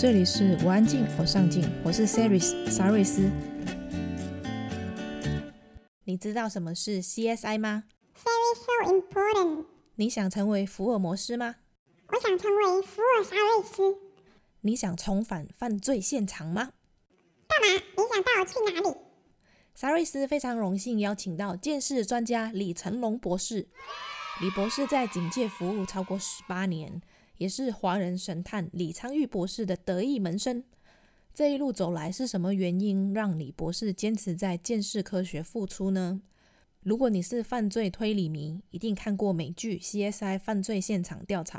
这里是我安静，我上进，我是 Saris 沙瑞斯。你知道什么是 CSI 吗？Very so important。你想成为福尔摩斯吗？我想成为福尔沙瑞斯。你想重返犯罪现场吗？干嘛？你想带我去哪里？沙瑞斯非常荣幸邀请到鉴识专家李成龙博士。李博士在警界服务超过十八年。也是华人神探李昌钰博士的得意门生。这一路走来，是什么原因让李博士坚持在鉴识科学付出呢？如果你是犯罪推理迷，一定看过美剧《CSI 犯罪现场调查》。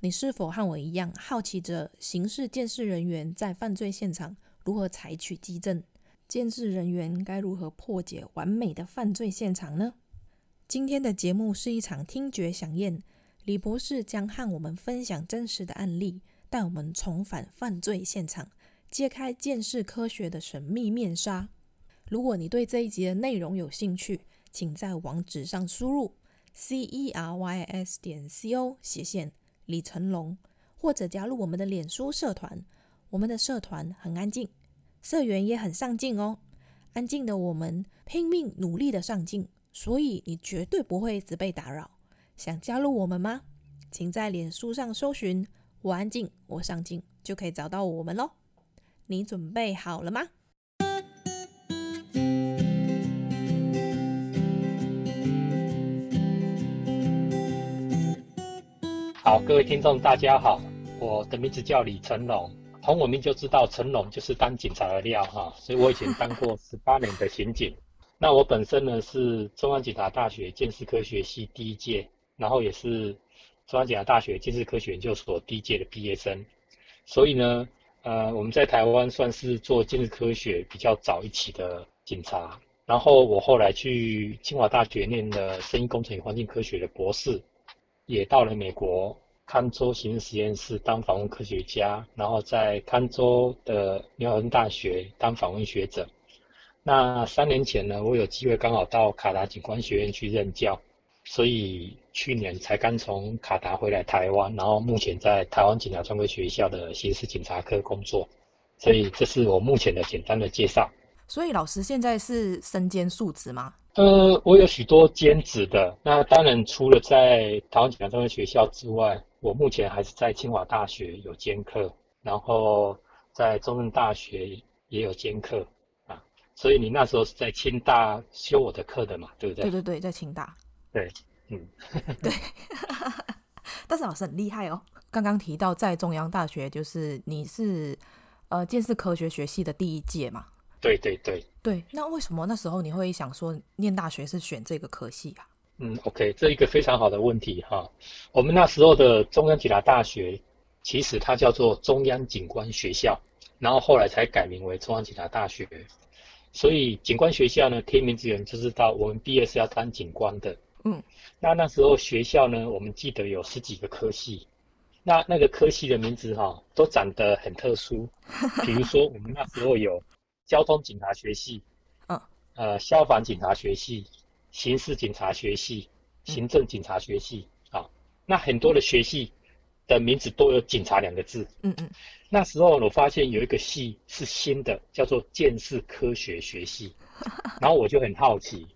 你是否和我一样好奇着刑事鉴识人员在犯罪现场如何采取迹证？鉴识人员该如何破解完美的犯罪现场呢？今天的节目是一场听觉饗宴。李博士将和我们分享真实的案例，带我们重返犯罪现场，揭开鉴识科学的神秘面纱。如果你对这一集的内容有兴趣，请在网址上输入 c e r y s 点 c o 斜线李成龙，或者加入我们的脸书社团。我们的社团很安静，社员也很上进哦。安静的我们拼命努力的上进，所以你绝对不会一直被打扰。想加入我们吗？请在脸书上搜寻“我安静，我上镜”，就可以找到我们喽。你准备好了吗？好，各位听众，大家好，我的名字叫李成龙，从我名就知道成龙就是当警察的料哈，所以我以前当过 十八年的刑警。那我本身呢是中央警察大学建识科学系第一届。然后也是中央警察大学鉴识科学研究所第一届的毕业生，所以呢，呃，我们在台湾算是做鉴识科学比较早一期的警察。然后我后来去清华大学念了声音工程与环境科学的博士，也到了美国康州刑事实验室当访问科学家，然后在康州的牛津大学当访问学者。那三年前呢，我有机会刚好到卡达警官学院去任教。所以去年才刚从卡达回来台湾，然后目前在台湾警察专科学校的刑事警察科工作。所以这是我目前的简单的介绍。所以老师现在是身兼数职吗？呃，我有许多兼职的。那当然除了在台湾警察专科学校之外，我目前还是在清华大学有兼课，然后在中正大学也有兼课啊。所以你那时候是在清大修我的课的嘛？对不对？对对对，在清大。对，嗯，对，但是老师很厉害哦。刚刚提到在中央大学，就是你是呃鉴识科学学系的第一届嘛？对对对对。那为什么那时候你会想说念大学是选这个科系啊？嗯，OK，这一个非常好的问题哈。我们那时候的中央警察大学，其实它叫做中央警官学校，然后后来才改名为中央警察大学。所以警官学校呢，听名字人就知道我们毕业是要当警官的。嗯，那那时候学校呢，我们记得有十几个科系，那那个科系的名字哈、哦，都长得很特殊。比如说，我们那时候有交通警察学系，嗯，呃，消防警察学系、刑事警察学系、行政警察学系啊、哦，那很多的学系的名字都有“警察”两个字。嗯嗯，那时候我发现有一个系是新的，叫做建识科学学系，然后我就很好奇。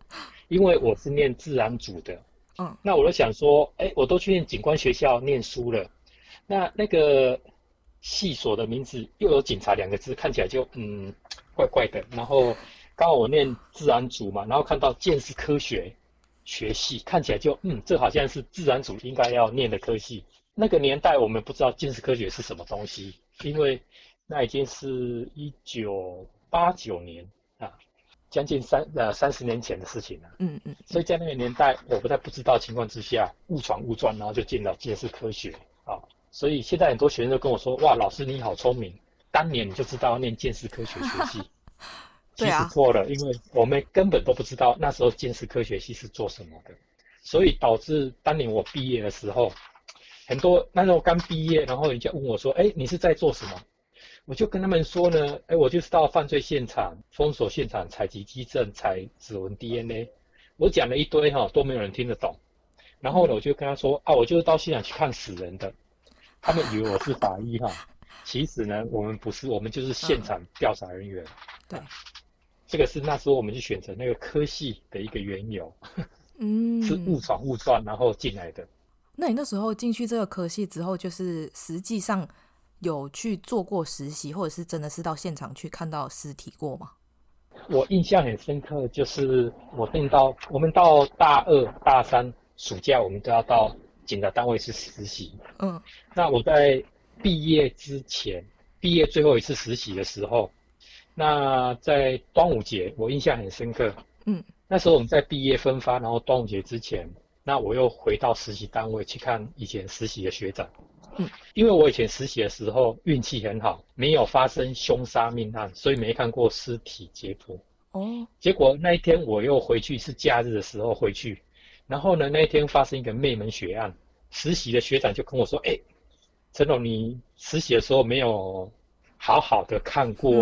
因为我是念自然组的，嗯，那我就想说，哎，我都去念警官学校念书了，那那个系所的名字又有“警察”两个字，看起来就嗯怪怪的。然后刚好我念自然组嘛，然后看到建识科学学系，看起来就嗯，这好像是自然组应该要念的科系。那个年代我们不知道建识科学是什么东西，因为那已经是一九八九年啊。将近三呃三十年前的事情了，嗯嗯，所以在那个年代，我不在不知道情况之下，误闯误撞，然后就进了鉴识科学啊。所以现在很多学生都跟我说，哇，老师你好聪明，当年你就知道念建识科学学系，其实错了，因为我们根本都不知道那时候建识科学系是做什么的，所以导致当年我毕业的时候，很多那时候刚毕业，然后人家问我说：“哎，你是在做什么？”我就跟他们说呢：“哎，我就是到犯罪现场、封锁现场、采集迹证、采指纹 DNA。”我讲了一堆哈，都没有人听得懂。然后呢，我就跟他说：“啊，我就是到现场去看死人的。”他们以为我是法医哈。其实呢，我们不是，我们就是现场调查人员。对，这个是那时候我们去选择那个科系的一个缘由。嗯，是误闯误撞然后进来的。那你那时候进去这个科系之后，就是实际上有去做过实习，或者是真的是到现场去看到尸体过吗？我印象很深刻，就是我听到我们到大二、大三暑假，我们都要到警察单位去实习。嗯，那我在。毕业之前，毕业最后一次实习的时候，那在端午节，我印象很深刻。嗯，那时候我们在毕业分发，然后端午节之前，那我又回到实习单位去看以前实习的学长。嗯，因为我以前实习的时候运气很好，没有发生凶杀命案，所以没看过尸体解剖。哦，结果那一天我又回去，是假日的时候回去，然后呢，那一天发生一个灭门血案，实习的学长就跟我说：“哎、欸。”陈总，你实习的时候没有好好的看过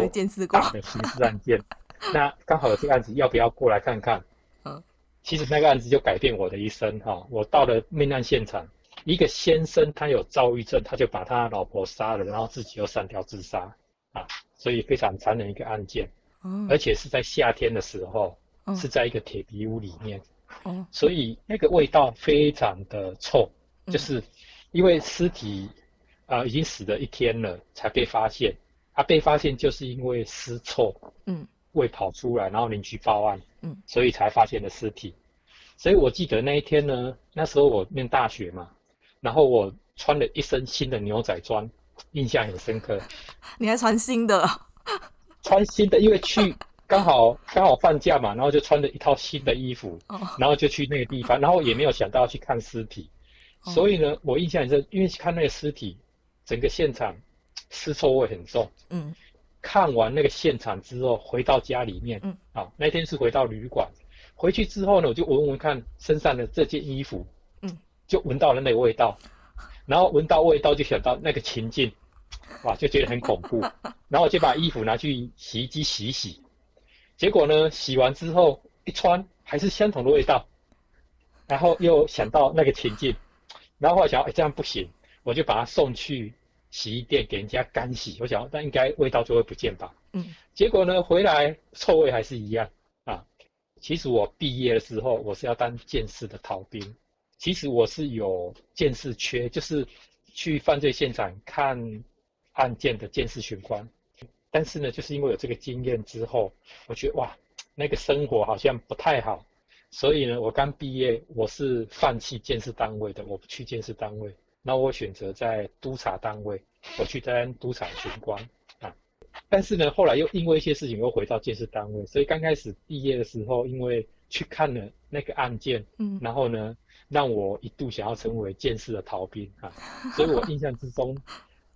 大的刑事案件，那刚好有这个案子，要不要过来看看？嗯，其实那个案子就改变我的一生哈。我到了命案现场，一个先生他有躁郁症，他就把他老婆杀了，然后自己又上吊自杀啊，所以非常残忍一个案件。嗯，而且是在夏天的时候，是在一个铁皮屋里面，嗯，所以那个味道非常的臭，就是因为尸体。啊、呃，已经死了一天了，才被发现。他、啊、被发现就是因为尸臭，嗯，味跑出来，然后邻居报案，嗯，所以才发现了尸体。所以我记得那一天呢，那时候我念大学嘛，然后我穿了一身新的牛仔装，印象很深刻。你还穿新的？穿新的，因为去 刚好刚好放假嘛，然后就穿了一套新的衣服，哦，然后就去那个地方，然后也没有想到要去看尸体，哦，所以呢，我印象很深，因为看那个尸体。整个现场尸臭味很重。嗯，看完那个现场之后，回到家里面。嗯，啊，那天是回到旅馆，回去之后呢，我就闻闻看身上的这件衣服。嗯，就闻到了那个味道，然后闻到味道就想到那个情境，哇，就觉得很恐怖。然后我就把衣服拿去洗衣机洗一洗，结果呢，洗完之后一穿还是相同的味道，然后又想到那个情境，然后后来想，哎，这样不行，我就把它送去。洗衣店给人家干洗，我想那应该味道就会不见吧。嗯，结果呢，回来臭味还是一样啊。其实我毕业的时候，我是要当鉴识的逃兵。其实我是有见识缺，就是去犯罪现场看案件的见识巡官。但是呢，就是因为有这个经验之后，我觉得哇，那个生活好像不太好。所以呢，我刚毕业，我是放弃建设单位的，我不去建设单位。那我选择在督察单位，我去当督察巡官啊。但是呢，后来又因为一些事情又回到建设单位，所以刚开始毕业的时候，因为去看了那个案件，嗯，然后呢，让我一度想要成为剑士的逃兵啊。所以我印象之中，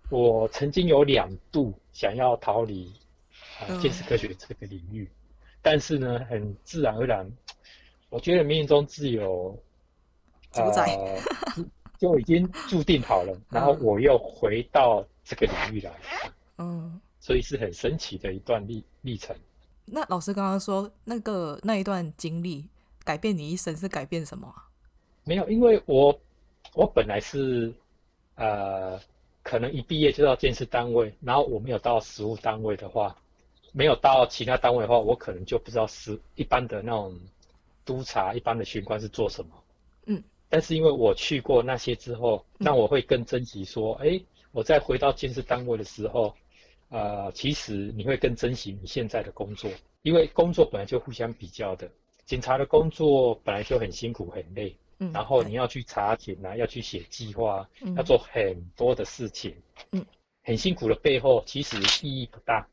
我曾经有两度想要逃离啊剑士科学这个领域，但是呢，很自然而然，我觉得命运中自有主宰。呃就已经注定好了，然后我又回到这个领域来，嗯，所以是很神奇的一段历历程。那老师刚刚说那个那一段经历改变你一生是改变什么？没有，因为我我本来是呃，可能一毕业就到建设单位，然后我没有到实务单位的话，没有到其他单位的话，我可能就不知道是一般的那种督察、一般的巡官是做什么。嗯。但是因为我去过那些之后，那我会更珍惜说，哎、欸，我在回到建设单位的时候，呃，其实你会更珍惜你现在的工作，因为工作本来就互相比较的。警察的工作本来就很辛苦很累，嗯，然后你要去查寝啊，要去写计划，嗯，要做很多的事情，嗯，很辛苦的背后其实意义不大。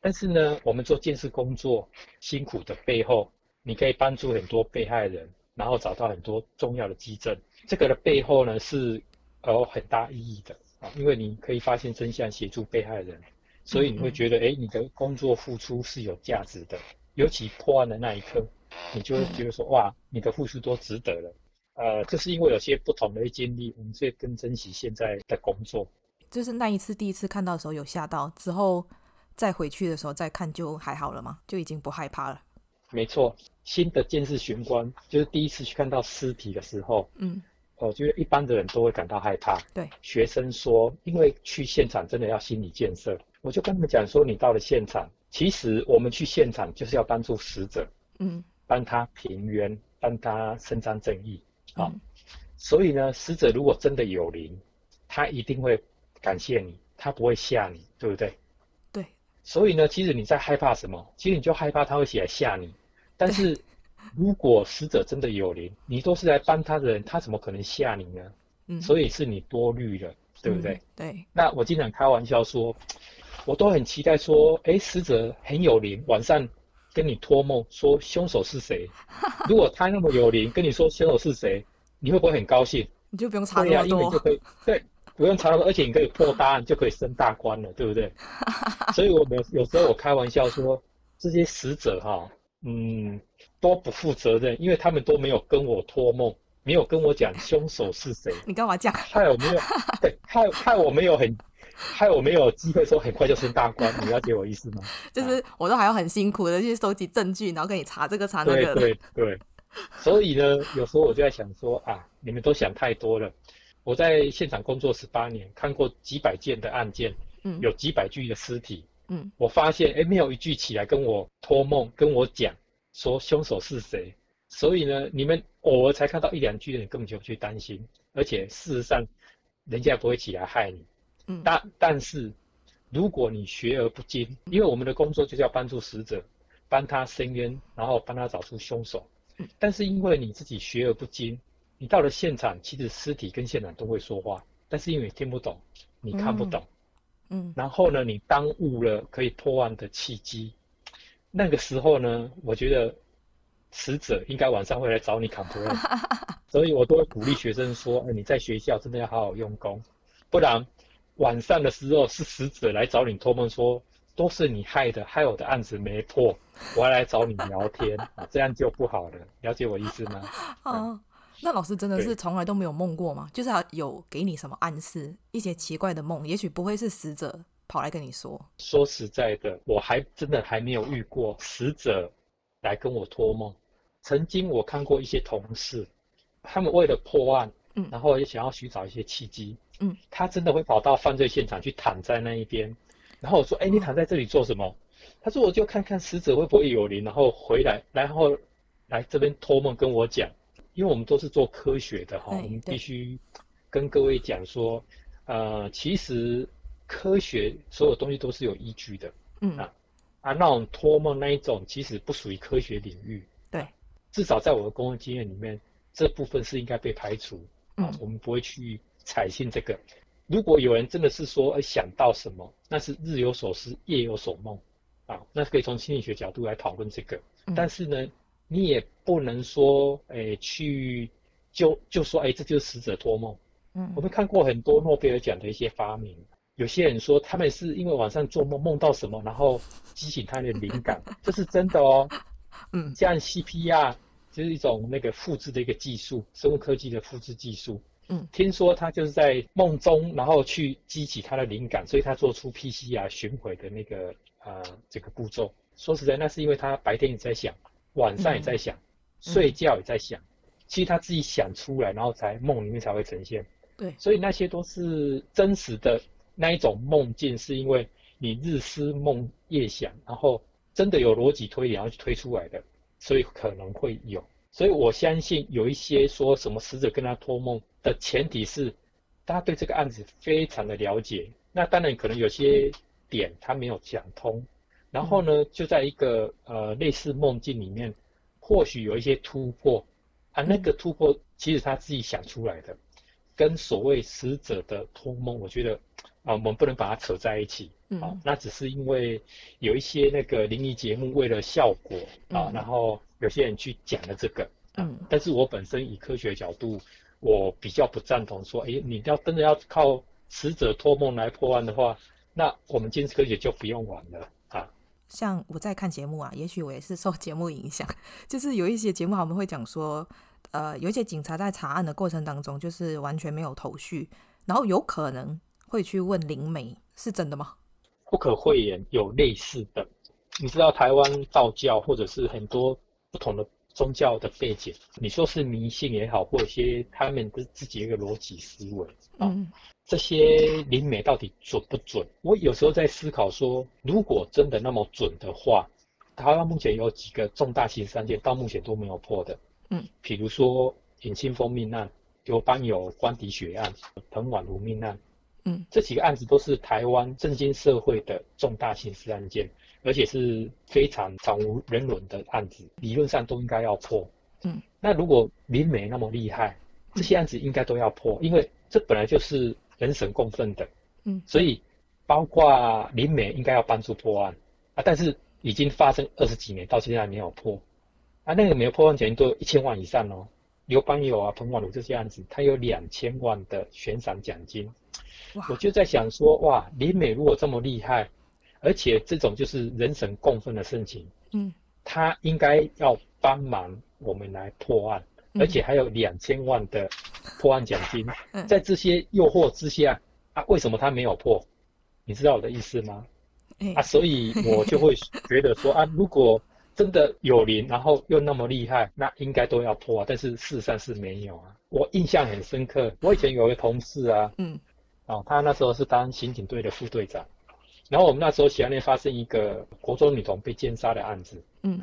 但是呢，我们做鉴识工作辛苦的背后，你可以帮助很多被害人。然后找到很多重要的基证，这个的背后呢是有很大意义的啊，因为你可以发现真相，协助被害人，所以你会觉得，哎、你的工作付出是有价值的。尤其破案的那一刻，你就会觉得说，嗯、哇，你的付出都值得了。呃，就是因为有些不同的经历，我们所以更珍惜现在的工作。就是那一次第一次看到的时候有吓到，之后再回去的时候再看就还好了吗？就已经不害怕了。没错，新的见识玄关就是第一次去看到尸体的时候，嗯。我觉得一般的人都会感到害怕。对，学生说，因为去现场真的要心理建设。我就跟他们讲说，你到了现场，其实我们去现场就是要帮助死者，嗯，帮他平冤，帮他伸张正义。好、嗯，所以呢，死者如果真的有灵，他一定会感谢你，他不会吓你，对不对？对。所以呢，其实你在害怕什么？其实你就害怕他会起来吓你，但是。如果死者真的有灵，你都是来帮他的人，他怎么可能吓你呢？嗯，所以是你多虑了，对不对？嗯、对。那我经常开玩笑说，我都很期待说，哎，死者很有灵，晚上跟你托梦说凶手是谁。如果他那么有灵，跟你说凶手是谁，你会不会很高兴？你就不用查那么多。对啊，因为你就可以对，不用查那么多，而且你可以破大案，就可以升大官了，对不对？所以我有有时候我开玩笑说，这些死者哈，嗯。都不负责任，因为他们都没有跟我托梦，没有跟我讲凶手是谁。你干嘛讲？害我没有，对，害害我没有很，害我没有机会说很快就升大官。你了解我意思吗？就是我都还要很辛苦的去收集证据，然后跟你查这个查那个。对对对。所以呢，有时候我就在想说啊，你们都想太多了。我在现场工作十八年，看过几百件的案件，嗯，有几百具的尸体，嗯，我发现哎，没有一具起来跟我托梦，跟我讲。说凶手是谁？所以呢，你们偶尔才看到一两句，你根本就不去担心，而且事实上，人家也不会起来害你。嗯，但但是，如果你学而不精，因为我们的工作就是要帮助死者，帮他伸冤，然后帮他找出凶手。但是因为你自己学而不精，你到了现场，其实尸体跟现场都会说话，但是因为你听不懂，你看不懂，嗯，然后呢，你耽误了可以破案的契机。那个时候呢，我觉得死者应该晚上会来找你 complain，所以我都会鼓励学生说：“哎，你在学校真的要好好用功，不然晚上的时候是死者来找你托梦说都是你害的，害我的案子没破，我要来找你聊天 啊，这样就不好了。了解我意思吗？”哦，那老师真的是从来都没有梦过吗？就是有给你什么暗示，一些奇怪的梦，也许不会是死者。跑来跟你说，说实在的，我还真的还没有遇过死者来跟我托梦。曾经我看过一些同事，他们为了破案，嗯，然后也想要寻找一些契机，嗯，他真的会跑到犯罪现场去躺在那一边，然后我说，哎，你躺在这里做什么？他说，我就看看死者会不会有灵，然后回来，然后来这边托梦跟我讲，因为我们都是做科学的哈，我们必须跟各位讲说，呃，其实。科学所有东西都是有依据的，嗯。啊啊，那种托梦那一种其实不属于科学领域，对，至少在我的工作经验里面，这部分是应该被排除，啊，我们不会去采信这个。如果有人真的是说，哎，想到什么，那是日有所思，夜有所梦，啊，那可以从心理学角度来讨论这个。但是呢，你也不能说，哎，去就就说，哎，这就是死者托梦。嗯，我们看过很多诺贝尔奖的一些发明。有些人说他们是因为晚上做梦梦到什么，然后激起他的灵感，这是真的哦。嗯，像 CPR 就是一种那个复制的一个技术，生物科技的复制技术。嗯，听说他就是在梦中，然后去激起他的灵感，所以他做出 PCR 巡回的那个呃这个步骤。说实在，那是因为他白天也在想，晚上也在想，嗯、睡觉也在想，其实他自己想出来，然后才梦里面才会呈现。对，所以那些都是真实的。那一种梦境是因为你日思梦夜想，然后真的有逻辑推理，然后去推出来的，所以可能会有。所以我相信有一些说什么死者跟他托梦的前提是，大家对这个案子非常的了解。那当然可能有些点他没有讲通，然后呢就在一个呃类似梦境里面，或许有一些突破啊，那个突破其实他自己想出来的，跟所谓死者的托梦，我觉得。啊，我们不能把它扯在一起。嗯，啊，那只是因为有一些那个灵异节目为了效果啊，嗯，然后有些人去讲了这个。嗯，但是我本身以科学角度，我比较不赞同说，哎，你要真的要靠死者托梦来破案的话，那我们精神科学就不用玩了啊。像我在看节目啊，也许我也是受节目影响，就是有一些节目他们会讲说，呃，有一些警察在查案的过程当中，就是完全没有头绪，然后有可能会去问灵媒，是真的吗？不可讳言，有类似的。你知道台湾道教或者是很多不同的宗教的背景，你说是迷信也好，或者一些他们的自己一个逻辑思维啊，嗯、这些灵媒到底准不准？我有时候在思考说，如果真的那么准的话，台湾目前有几个重大刑事案件到目前都没有破的，嗯，比如说尹清峰命案、刘邦友官邸血案、彭婉如命案。嗯，这几个案子都是台湾震惊社会的重大刑事案件，而且是非常惨无人伦的案子，理论上都应该要破。嗯，那如果林美那么厉害，这些案子应该都要破，因为这本来就是人神共愤的。嗯，所以包括林美应该要帮助破案啊，但是已经发生二十几年，到现在还没有破。啊，那个没有破案前都有一千万以上哦。刘邦友啊、彭婉如这些案子，他有两千万的悬赏奖金。我就在想说，哇，林美如果这么厉害，而且这种就是人神共愤的事情，嗯，他应该要帮忙我们来破案，嗯、而且还有两千万的破案奖金，嗯、在这些诱惑之下，啊，为什么他没有破？你知道我的意思吗？欸、啊，所以我就会觉得说，啊，如果真的有灵，然后又那么厉害，那应该都要破啊，但是事实上是没有啊。我印象很深刻，我以前有一个同事啊，嗯。哦，他那时候是当刑警队的副队长，然后我们那时候辖内发生一个国中女童被奸杀的案子，嗯，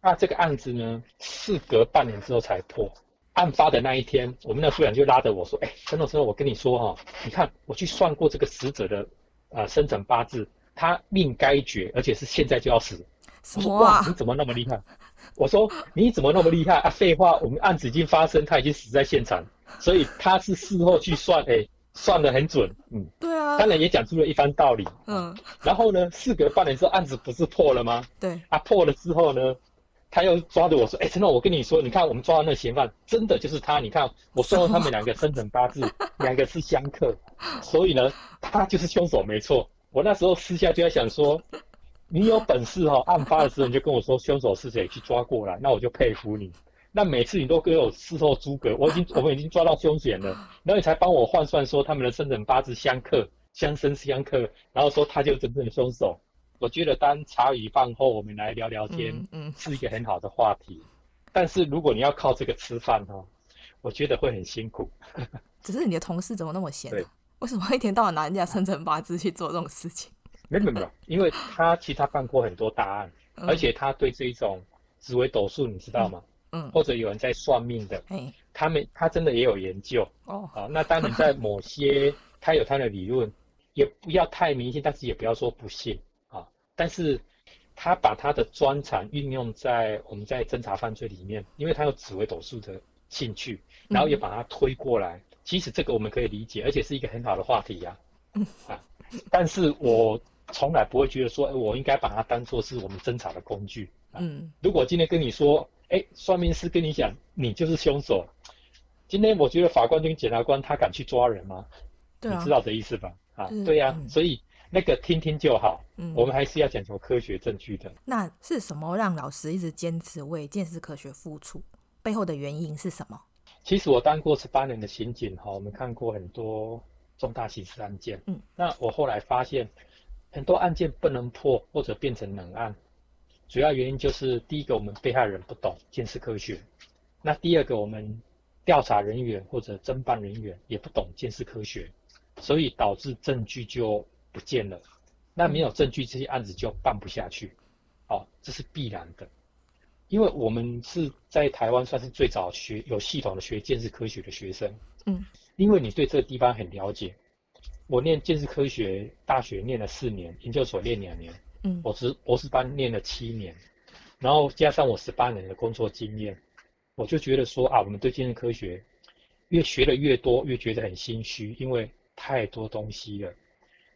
那这个案子呢，事隔半年之后才破。案发的那一天，我们的副长就拉着我说：“哎，陈总，陈总，我跟你说哈，你看我去算过这个死者的呃生辰八字，他命该绝，而且是现在就要死。”我说：“哇，你怎么那么厉害？”我说：“你怎么那么厉害啊？废话，我们案子已经发生，他已经死在现场，所以他是事后去算，哎。”算得很准，嗯，对啊，当然也讲出了一番道理，嗯，然后呢，事隔半年之后，案子不是破了吗？对，啊，破了之后呢，他又抓着我说，哎、欸，陈总，我跟你说，你看我们抓的那个嫌犯，真的就是他，你看我算到他们两个生辰八字，两个是相克，所以呢，他就是凶手没错。我那时候私下就在想说，你有本事哈、哦，案发的时候你就跟我说凶手是谁，去抓过来，那我就佩服你。那每次你都给我事后诸葛，我已经我们已经抓到凶险了，然后你才帮我换算说他们的生辰八字相克，相生相克，然后说他就是真正的凶手。我觉得当茶余饭后我们来聊聊天，嗯，是一个很好的话题。但是如果你要靠这个吃饭哦，我觉得会很辛苦。只是你的同事怎么那么闲？对，为什么一天到晚拿人家生辰八字去做这种事情？没有没有，因为他其实他办过很多大案，而且他对这一种紫微斗数你知道吗？嗯，或者有人在算命的，嗯，他们他真的也有研究哦。好，那当然在某些 他有他的理论，也不要太迷信，但是也不要说不信啊。但是他把他的专长运用在我们在侦查犯罪里面，因为他有紫微斗数的兴趣，然后也把它推过来。其实这个我们可以理解，而且是一个很好的话题呀。嗯啊，但是我从来不会觉得说，我应该把它当做是我们侦查的工具。嗯，如果今天跟你说。哎，算命师跟你讲，你就是凶手。今天我觉得法官跟检察官他敢去抓人吗？对啊，你知道这意思吧？啊，对呀，嗯，所以那个听听就好。嗯，我们还是要讲求科学证据的。那是什么让老师一直坚持为鉴识科学付出？背后的原因是什么？其实我当过十八年的刑警哈，我们看过很多重大刑事案件。嗯，那我后来发现，很多案件不能破或者变成冷案。主要原因就是第一个，我们被害人不懂鉴识科学；那第二个，我们调查人员或者侦办人员也不懂鉴识科学，所以导致证据就不见了。那没有证据，这些案子就办不下去。哦，这是必然的，因为我们是在台湾算是最早学有系统的学鉴识科学的学生。嗯，因为你对这个地方很了解。我念建识科学大学念了四年，研究所念两年。嗯，我是博士班念了七年，然后加上我十八年的工作经验，我就觉得说啊，我们对鉴识科学越学的越多，越觉得很心虚，因为太多东西了。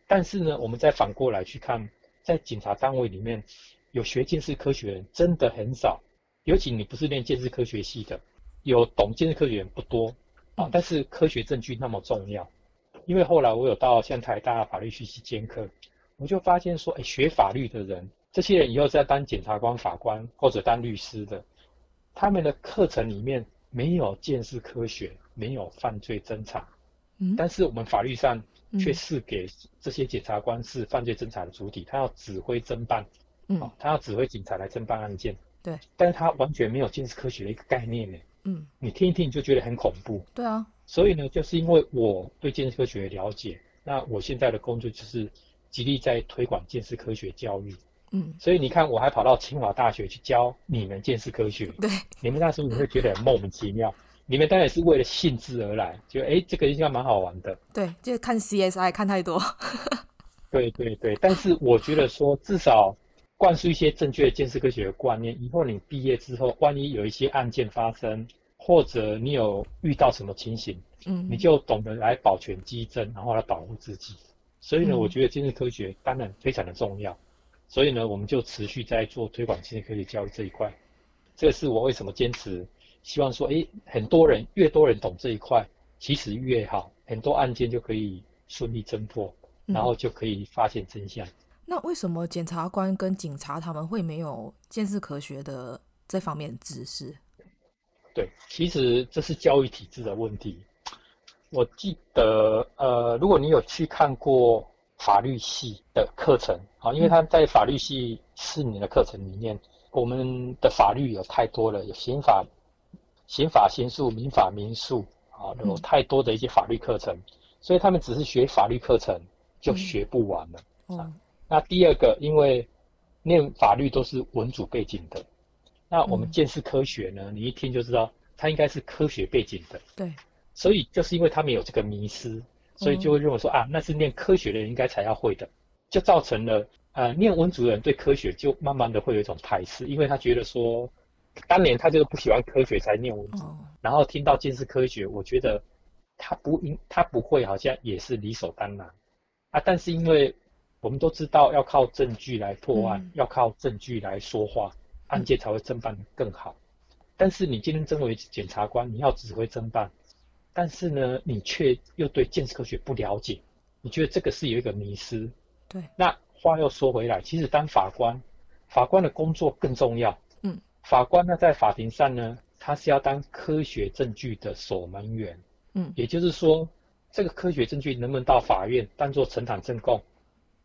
但是呢，我们再反过来去看，在警察单位里面有学建识科学的人真的很少，尤其你不是念建识科学系的，有懂建识科学人不多啊。但是科学证据那么重要，因为后来我有到像台大法律系去兼课，我就发现说，哎，学法律的人，这些人以后在当检察官、法官或者当律师的，他们的课程里面没有见识科学，没有犯罪侦查，嗯，但是我们法律上却是给这些检察官是犯罪侦查的主体，他要指挥侦办，嗯，他要指挥警察来侦办案件，对，但是他完全没有见识科学的一个概念呢，嗯，你听一听就觉得很恐怖，对啊，所以呢，就是因为我对见识科学的了解，那我现在的工作就是极力在推广建识科学教育。嗯，所以你看，我还跑到清华大学去教你们建识科学。对，你们那时候你会觉得很莫名其妙。你们当然是为了兴致而来，就哎，这个应该蛮好玩的。对，就是看 CSI 看太多。对对对，但是我觉得说，至少灌输一些正确的建识科学的观念，以后你毕业之后，万一有一些案件发生，或者你有遇到什么情形，嗯，你就懂得来保全迹证，然后来保护自己。所以呢，嗯，我觉得精神科学当然非常的重要。所以呢，我们就持续在做推广精神科学教育这一块。这个是我为什么坚持，希望说，诶，很多人越多人懂这一块，其实越好，很多案件就可以顺利侦破，然后就可以发现真相。嗯。那为什么检察官跟警察他们会没有鉴识科学的这方面的知识？对，其实这是教育体制的问题。我记得，呃，如果你有去看过。法律系的课程啊，因为他在法律系四年的课程里面，我们的法律有太多了，有刑法、刑法、刑诉、民法、民诉啊，有太多的一些法律课程，所以他们只是学法律课程就学不完了。嗯，那第二个，因为念法律都是文组背景的，那我们见识科学呢，你一听就知道，它应该是科学背景的。对，所以就是因为他们有这个迷失。所以就会认为说啊，那是念科学的人应该才要会的，就造成了呃念文组的人对科学就慢慢的会有一种排斥，因为他觉得说，当年他就是不喜欢科学才念文组，然后听到鉴识科学，我觉得他不应他不会好像也是理所当然啊。但是因为我们都知道要靠证据来破案，要靠证据来说话，案件才会侦办得更好。但是你今天身为检察官，你要指挥侦办。但是呢，你却又对建识科学不了解，你觉得这个是有一个迷失。对。那话又说回来，其实当法官，法官的工作更重要。嗯。法官呢，在法庭上呢，他是要当科学证据的守门员。嗯。也就是说，这个科学证据能不能到法院当做呈堂证供，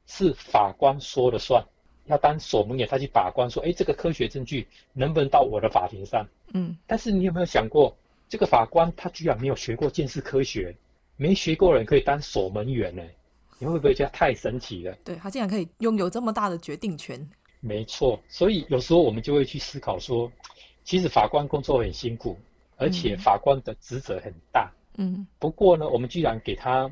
是法官说了算。要当守门员，他去把关，说，哎，这个科学证据能不能到我的法庭上？嗯。但是你有没有想过？这个法官他居然没有学过鉴识科学，没学过的人可以当守门员呢？你会不会觉得太神奇了？对，他竟然可以拥有这么大的决定权。没错，所以有时候我们就会去思考说，其实法官工作很辛苦，而且法官的职责很大。嗯。不过呢，我们居然给他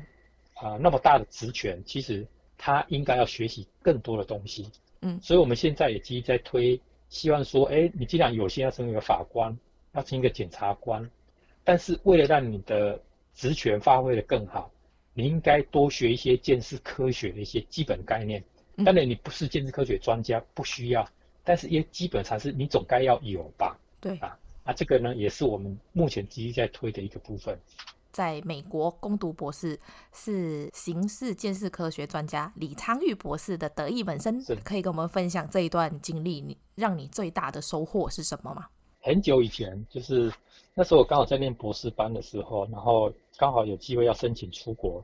啊、呃、那么大的职权，其实他应该要学习更多的东西。嗯。所以我们现在也积极在推，希望说，哎，你既然有心要成为一个法官，要成为一个检察官。但是为了让你的职权发挥的更好，你应该多学一些建识科学的一些基本概念。当然你不是建识科学专家，不需要，但是也基本上是你总该要有吧？对啊，那这个呢也是我们目前积极在推的一个部分。在美国攻读博士是刑事建识科学专家李昌钰博士的得意门生，可以跟我们分享这一段经历，你让你最大的收获是什么吗？很久以前就是。那时候我刚好在念博士班的时候，然后刚好有机会要申请出国。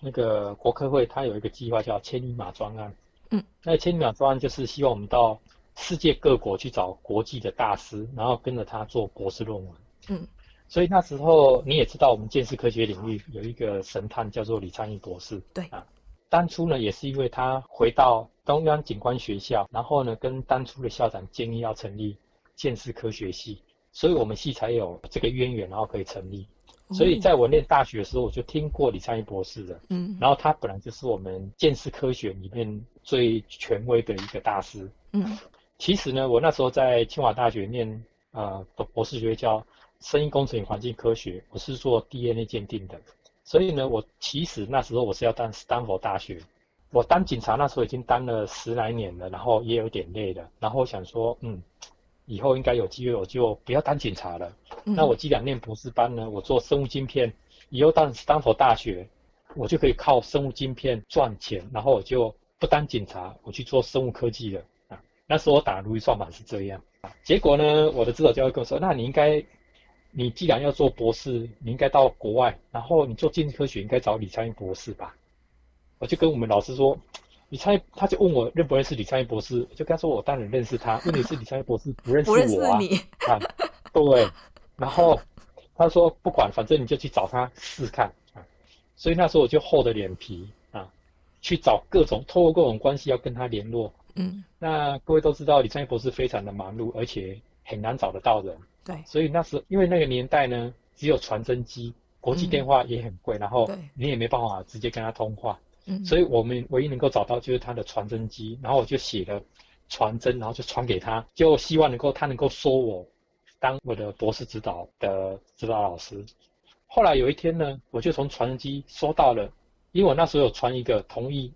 那个国科会它有一个计划叫千里马专案，嗯，那千里马专案就是希望我们到世界各国去找国际的大师，然后跟着他做博士论文，嗯，所以那时候你也知道，我们建识科学领域有一个神探叫做李昌钰博士，对。啊，当初呢也是因为他回到中央警官学校，然后呢跟当初的校长建议要成立鉴识科学系。所以我们系才有这个渊源，然后可以成立。所以在我念大学的时候，我就听过李昌钰博士的，嗯，然后他本来就是我们建识科学里面最权威的一个大师，嗯。其实呢，我那时候在清华大学念啊的博士学位叫声音工程与环境科学，我是做 DNA 鉴定的。所以呢，我其实那时候我是要当斯坦福大学，我当警察那时候已经当了十来年了，然后也有点累了，然后我想说，嗯。以后应该有机会，我就不要当警察了。嗯、那我既然念博士班呢，我做生物晶片，以后当斯坦福大学我就可以靠生物晶片赚钱，然后我就不当警察，我去做生物科技了啊。那时候我打如意算盘是这样啊。结果呢，我的指导教授跟我说，那你应该，你既然要做博士，你应该到国外，然后你做经济科学应该找李昌钰博士吧。我就跟我们老师说，李昌钰，他就问我认不认识李昌钰博士，我就跟他说我当然认识他。问题是李昌钰博士不认识我啊。啊，对。然后他说不管，反正你就去找他试看啊。所以那时候我就厚着脸皮啊，去找各种，透过各种关系要跟他联络。嗯，那各位都知道李昌钰博士非常的忙碌，而且很难找得到人。对，所以那时候因为那个年代呢，只有传真机，国际电话也很贵，嗯、然后你也没办法直接跟他通话。嗯，所以我们唯一能够找到就是他的传真机，然后我就写了传真，然后就传给他，就希望能够他能够收我当我的博士指导的指导老师。后来有一天呢，我就从传真机收到了，因为我那时候有传一个同意，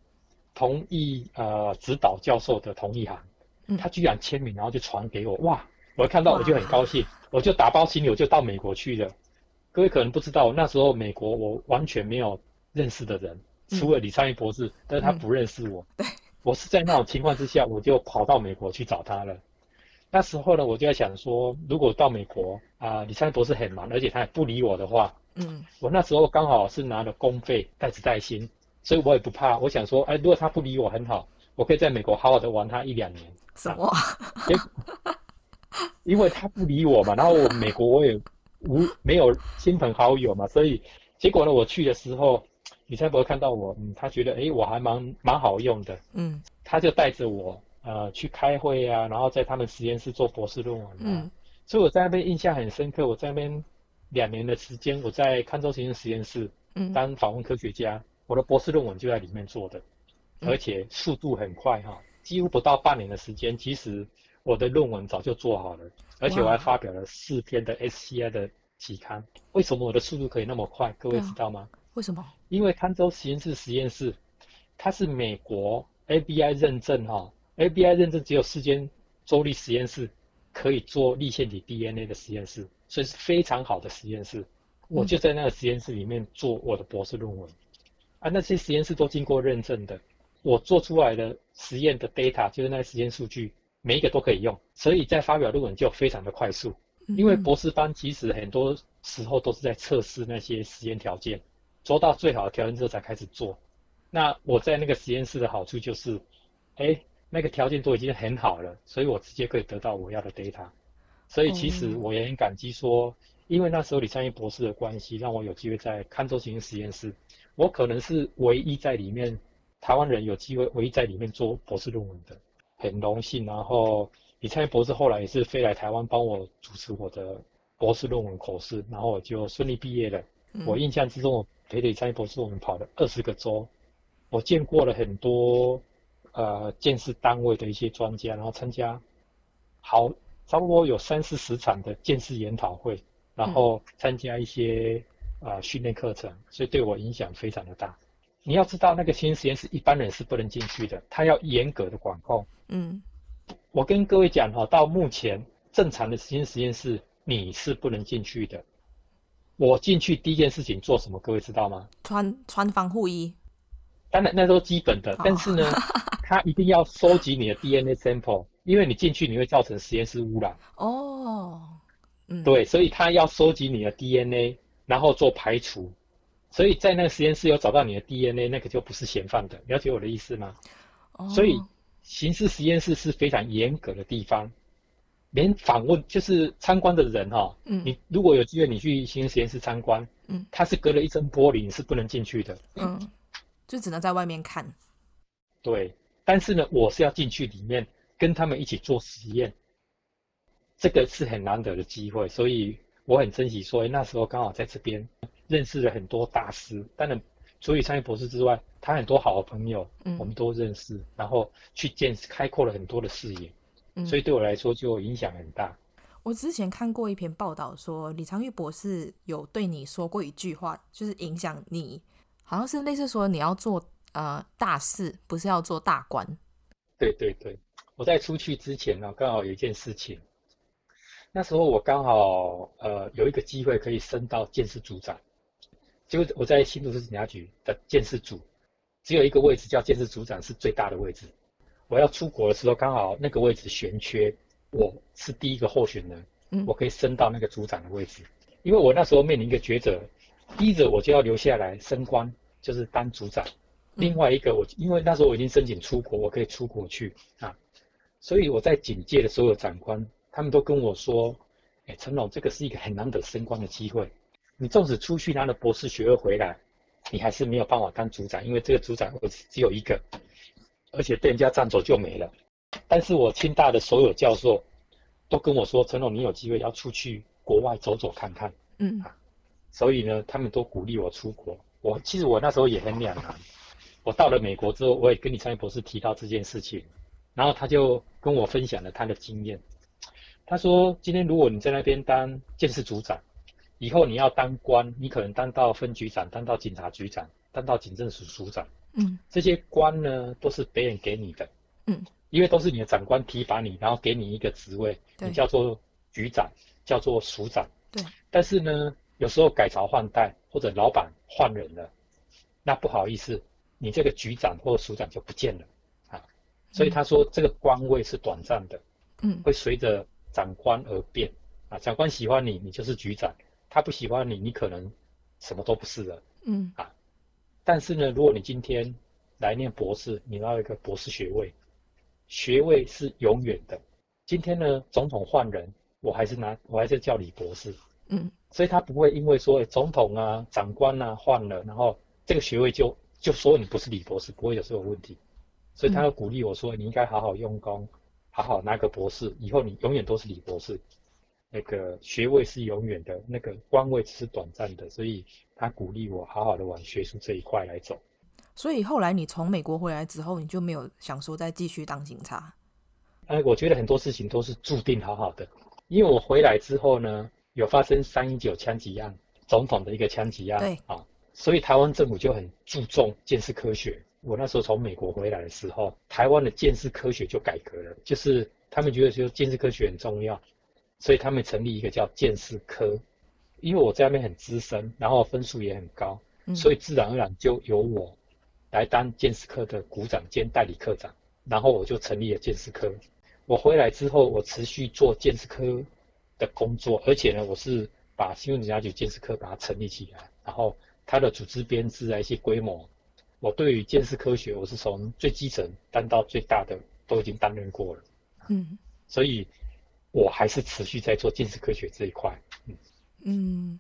同意呃指导教授的同意函，他居然签名，然后就传给我，哇！我看到我就很高兴，我就打包行李我就到美国去了。各位可能不知道，那时候美国我完全没有认识的人，除了李昌钰博士，但是他不认识我。对，我是在那种情况之下，我就跑到美国去找他了。那时候呢，我就在想说，如果到美国啊、呃，李昌钰博士很忙，而且他也不理我的话。嗯，我那时候刚好是拿了公费带子带薪，所以我也不怕。我想说，哎，如果他不理我很好，我可以在美国好好的玩他一两年。什么？因为他不理我嘛，然后我美国我也无没有亲朋好友嘛，所以结果呢，我去的时候，李昌钰博看到我，嗯，他觉得哎，我还蛮蛮好用的，嗯，他就带着我呃去开会啊，然后在他们实验室做博士论文啊，嗯，所以我在那边印象很深刻，我在那边。两年的时间，我在康州实验实验室嗯当访问科学家，嗯、我的博士论文就在里面做的，而且速度很快哈，几乎不到半年的时间，其实我的论文早就做好了，而且我还发表了四篇的 SCI 的期刊。为什么我的速度可以那么快？各位知道吗？为什么？因为康州实验室实验室，它是美国 ABI 认证哈，ABI 认证只有四间州立实验室可以做立线体 DNA 的实验室。所以是非常好的实验室，我就在那个实验室里面做我的博士论文，啊，那些实验室都经过认证的，我做出来的实验的 data 就是那个实验数据，每一个都可以用，所以在发表论文就非常的快速，因为博士班其实很多时候都是在测试那些实验条件，做到最好的条件之后才开始做，那我在那个实验室的好处就是，哎，那个条件都已经很好了，所以我直接可以得到我要的 data。所以其实我也很感激，说，因为那时候李昌钰博士的关系，让我有机会在康州行实验室，我可能是唯一在里面台湾人有机会唯一在里面做博士论文的，很荣幸。然后李昌钰博士后来也是飞来台湾帮我主持我的博士论文口试，然后我就顺利毕业了。我印象之中，我陪着李昌钰博士，我们跑了二十个州，我见过了很多呃建设单位的一些专家，然后参加好。差不多有三四十场的建设研讨会，然后参加一些啊训练课程，所以对我影响非常的大。你要知道，那个新实验室一般人是不能进去的，他要严格的管控。嗯，我跟各位讲哈，到目前正常的新实验室你是不能进去的。我进去第一件事情做什么？各位知道吗？穿穿防护衣。当然，那都基本的，但是呢，他一定要收集你的 DNA sample。因为你进去，你会造成实验室污染。哦，嗯，对，所以他要收集你的 DNA，然后做排除。所以在那个实验室有找到你的 DNA，那个就不是嫌犯的。了解我的意思吗？哦。所以刑事实验室是非常严格的地方，连访问就是参观的人哈、哦，嗯，你如果有机会你去形式实验室参观，嗯，它是隔了一层玻璃，你是不能进去的。嗯，就只能在外面看。对，但是呢，我是要进去里面。跟他们一起做实验，这个是很难得的机会，所以我很珍惜。所以那时候刚好在这边认识了很多大师，当然除了李昌钰博士之外，他很多好的朋友，我们都认识，嗯、然后去见识，开阔了很多的视野，所以对我来说就影响很大。我之前看过一篇报道，说李昌钰博士有对你说过一句话，就是影响你，好像是类似说你要做呃大事，不是要做大官。对对对。我在出去之前呢，刚好有一件事情。那时候我刚好呃有一个机会可以升到鉴识组长，就我在新竹市警察局的鉴识组，只有一个位置叫鉴识组长，是最大的位置。我要出国的时候，刚好那个位置悬缺，我是第一个候选人，嗯，我可以升到那个组长的位置。因为我那时候面临一个抉择，第一个我就要留下来升官，就是当组长；另外一个我因为那时候我已经申请出国，我可以出国去。啊，所以我在警戒的所有长官，他们都跟我说：“哎，陈龙，这个是一个很难得升官的机会，你纵使出去拿了博士学位回来，你还是没有办法当组长，因为这个组长我只有一个。”而且被人家占走就没了，但是我清大的所有教授都跟我说：“陈龙，你有机会要出去国外走走看看。”嗯，所以呢，他们都鼓励我出国。我其实我那时候也很两难。我到了美国之后，我也跟李昌钰博士提到这件事情，然后他就跟我分享了他的经验。他说：“今天如果你在那边当鉴识组长，以后你要当官，你可能当到分局长，当到警察局长，当到警政署署长。”嗯，这些官呢都是别人给你的，嗯，因为都是你的长官提拔你，然后给你一个职位，对。你叫做局长，叫做署长，对。但是呢，有时候改朝换代或者老板换人了，那不好意思，你这个局长或署长就不见了。啊。所以他说这个官位是短暂的，嗯，会随着长官而变。啊。长官喜欢你，你就是局长；他不喜欢你，你可能什么都不是了，嗯。啊。但是呢，如果你今天来念博士，你拿一个博士学位，学位是永远的。今天呢，总统换人，我还是拿，我还是叫李博士。嗯，所以他不会因为说总统啊、长官啊换了，然后这个学位就就说你不是李博士，不会有这个问题。所以他要鼓励我说，你应该好好用功，好好拿个博士，以后你永远都是李博士。那个学位是永远的，那个官位只是短暂的，所以他鼓励我好好的往学术这一块来走。所以后来你从美国回来之后，你就没有想说再继续当警察？哎，我觉得很多事情都是注定好好的，因为我回来之后呢，有发生三一九枪击案，总统的一个枪击案，对啊，所以台湾政府就很注重建设科学。我那时候从美国回来的时候，台湾的建设科学就改革了，就是他们觉得说建设科学很重要。所以他们成立一个叫建设科，因为我在那边很资深，然后分数也很高，嗯、所以自然而然就由我来当鉴识科的股长兼代理科长，然后我就成立了鉴识科。我回来之后，我持续做鉴识科的工作，而且呢，我是把新闻警察局鉴识科把它成立起来，然后它的组织编制啊一些规模，我对于鉴识科学，我是从最基层当到最大的都已经担任过了，嗯，所以。我还是持续在做鉴识科学这一块，嗯嗯，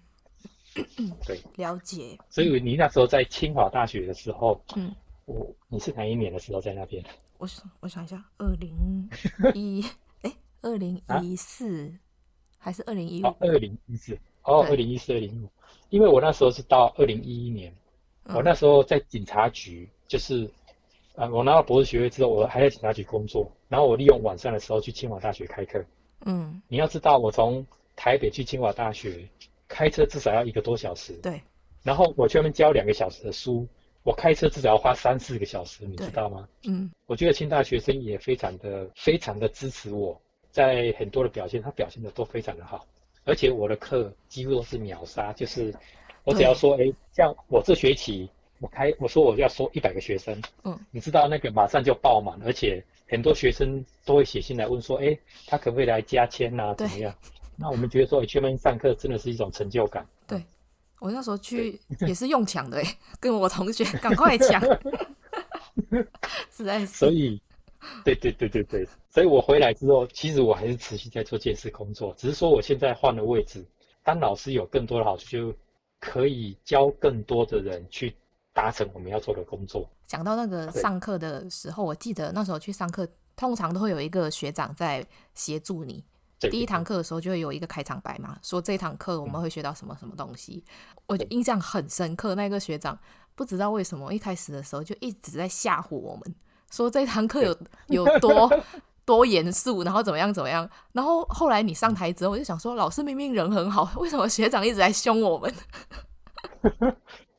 对，了解。所以你那时候在清华大学的时候，嗯，我你是哪一年的时候在那边？我想我想一下，二零一 哎，二零一四还是二零一五？二零一四哦，二零一四二零一五。因为我那时候是到二零一一年，我那时候在警察局，就是。呃，我拿到博士学位之后，我还在警察局工作，然后我利用晚上的时候去清华大学开课。嗯，你要知道，我从台北去清华大学开车至少要一个多小时。对。然后我去那边教两个小时的书，我开车至少要花三四个小时，你知道吗？嗯。我觉得清大学生也非常的、非常的支持我，在很多的表现，他表现的都非常的好，而且我的课几乎都是秒杀，就是我只要说，哎，像我这学期。我开我说我要收一百个学生，嗯，你知道那个马上就爆满，而且很多学生都会写信来问说，哎，他可不可以来加签呐？怎么样？对那我们觉得说，去那边上课真的是一种成就感。对，我那时候去也是用抢的，哎，跟我同学赶快抢，实在是。所以，对对对对对，所以我回来之后，其实我还是持续在做建设工作，只是说我现在换了位置，当老师有更多的好处，就可以教更多的人去。达成我们要做的工作。讲到那个上课的时候，我记得那时候去上课，通常都会有一个学长在协助你。对第一堂课的时候就会有一个开场白嘛，说这堂课我们会学到什么什么东西。嗯、我就印象很深刻，那个学长不知道为什么一开始的时候就一直在吓唬我们，说这堂课有 有多多严肃，然后怎么样怎么样。然后后来你上台之后，我就想说，老师明明人很好，为什么学长一直在凶我们？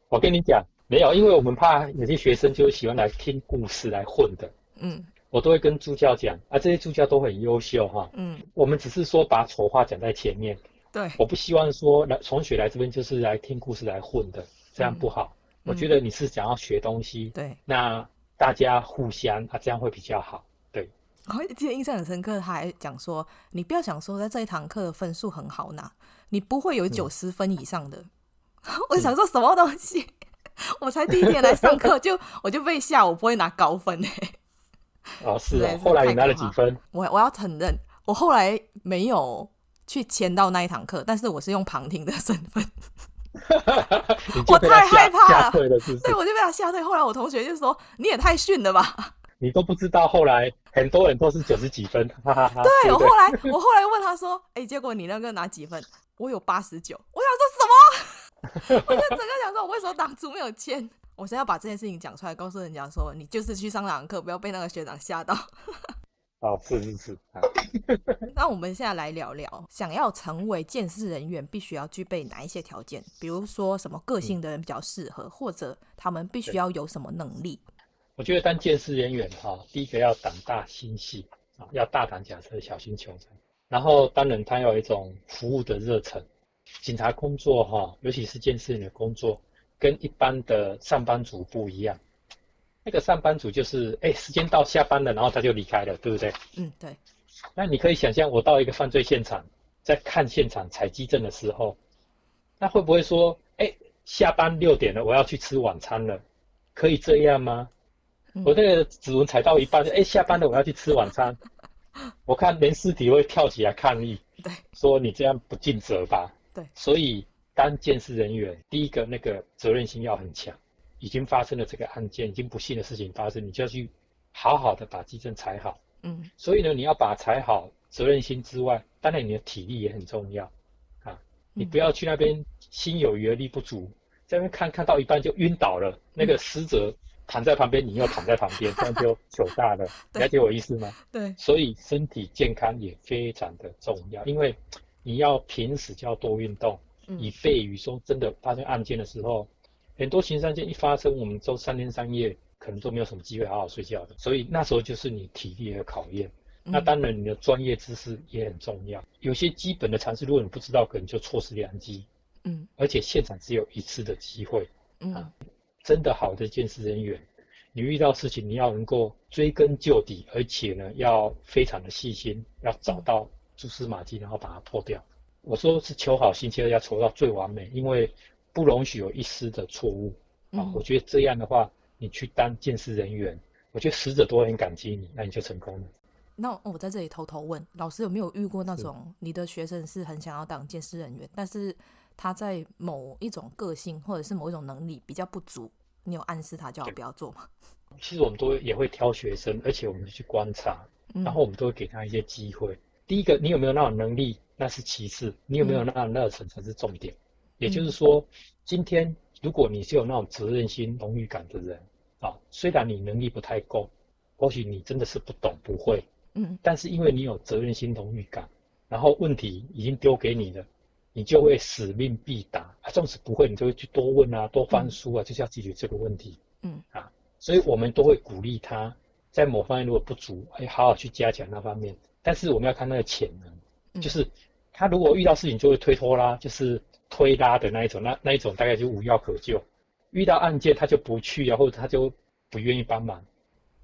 我跟你讲。没有，因为我们怕有些学生就喜欢来听故事来混的。嗯，我都会跟助教讲啊，这些助教都很优秀哈。嗯，我们只是说把丑话讲在前面。对，我不希望说来从学来这边就是来听故事来混的。这样不好。嗯、我觉得你是想要学东西，对，那大家互相啊，这样会比较好。对，我记得印象很深刻，他还讲说，你不要想说在这一堂课的分数很好拿，你不会有九十分以上的。嗯、我想说什么东西？嗯、我才第一天来上课就我就被吓，我不会拿高分哎。哦，是啊，后来你拿了几分？我我要承认，我后来没有去签到那一堂课，但是我是用旁听的身份。我太害怕了，对，我就被他吓退。后来我同学就说：“你也太逊了吧！”你都不知道，后来很多人都是九十几分，哈哈哈。对，我后来我后来问他说：“哎，结果你那个拿几分？”我有八十九。我就整个想说，我为什么当初没有签？我现在要把这件事情讲出来，告诉人家说，你就是去上那堂课，不要被那个学长吓到。哦，是是是。那我们现在来聊聊，想要成为见识人员，必须要具备哪一些条件？比如说，什么个性的人比较适合，嗯、或者他们必须要有什么能力？我觉得当见识人员哈，第一个要胆大心细啊，要大胆假设，小心求证。然后，当然他要有一种服务的热忱。警察工作哈，尤其是监视人的工作。跟一般的上班族不一样，那个上班族就是，哎，时间到下班了，然后他就离开了，对不对？嗯，对。那你可以想象，我到一个犯罪现场，在看现场采集证的时候，那会不会说，哎，下班六点了，我要去吃晚餐了，可以这样吗？嗯、我那个指纹采到一半，哎，下班了，我要去吃晚餐，我看连尸体会跳起来抗议，对，说你这样不尽责吧？对，所以。当鉴识人员，第一个那个责任心要很强。已经发生了这个案件，已经不幸的事情发生，你就要去好好的把迹证踩好。嗯，所以呢，你要把踩好，责任心之外，当然你的体力也很重要啊。你不要去那边心有余而力不足，在那边看看到一半就晕倒了，那个死者躺在旁边，你又躺在旁边，这样就糗大了。了解我意思吗？对。所以身体健康也非常的重要，因为你要平时就要多运动。以备于说真的发生案件的时候，很多刑事案件一发生，我们都三天三夜可能都没有什么机会好好睡觉的，所以那时候就是你体力的考验。那当然你的专业知识也很重要，有些基本的常识如果你不知道，可能就错失良机。嗯，而且现场只有一次的机会。嗯，真的好的鉴识人员，你遇到事情你要能够追根究底，而且呢要非常的细心，要找到蛛丝马迹，然后把它破掉。我说是求好心切，要求到最完美，因为不容许有一丝的错误啊！我觉得这样的话，你去当见识人员，我觉得死者都会很感激你，那你就成功了。那我在这里偷偷问老师，有没有遇过那种你的学生是很想要当见识人员，但是他在某一种个性或者是某一种能力比较不足，你有暗示他叫他不要做吗？其实我们都也会挑学生，而且我们去观察，然后我们都会给他一些机会。嗯、第一个，你有没有那种能力？那是其次，你有没有那种热忱才是重点。嗯、也就是说，今天如果你是有那种责任心、荣誉感的人啊，虽然你能力不太够，或许你真的是不懂不会，嗯，但是因为你有责任心、荣誉感，然后问题已经丢给你了，你就会使命必达啊。纵使不会，你就会去多问啊，多翻书啊，嗯、就是要解决这个问题。嗯啊，所以我们都会鼓励他，在某方面如果不足，哎，好好去加强那方面。但是我们要看那个潜能。就是他如果遇到事情就会推脱啦，就是推拉的那一种，那那一种大概就无药可救。遇到案件他就不去啊，或者他就不愿意帮忙，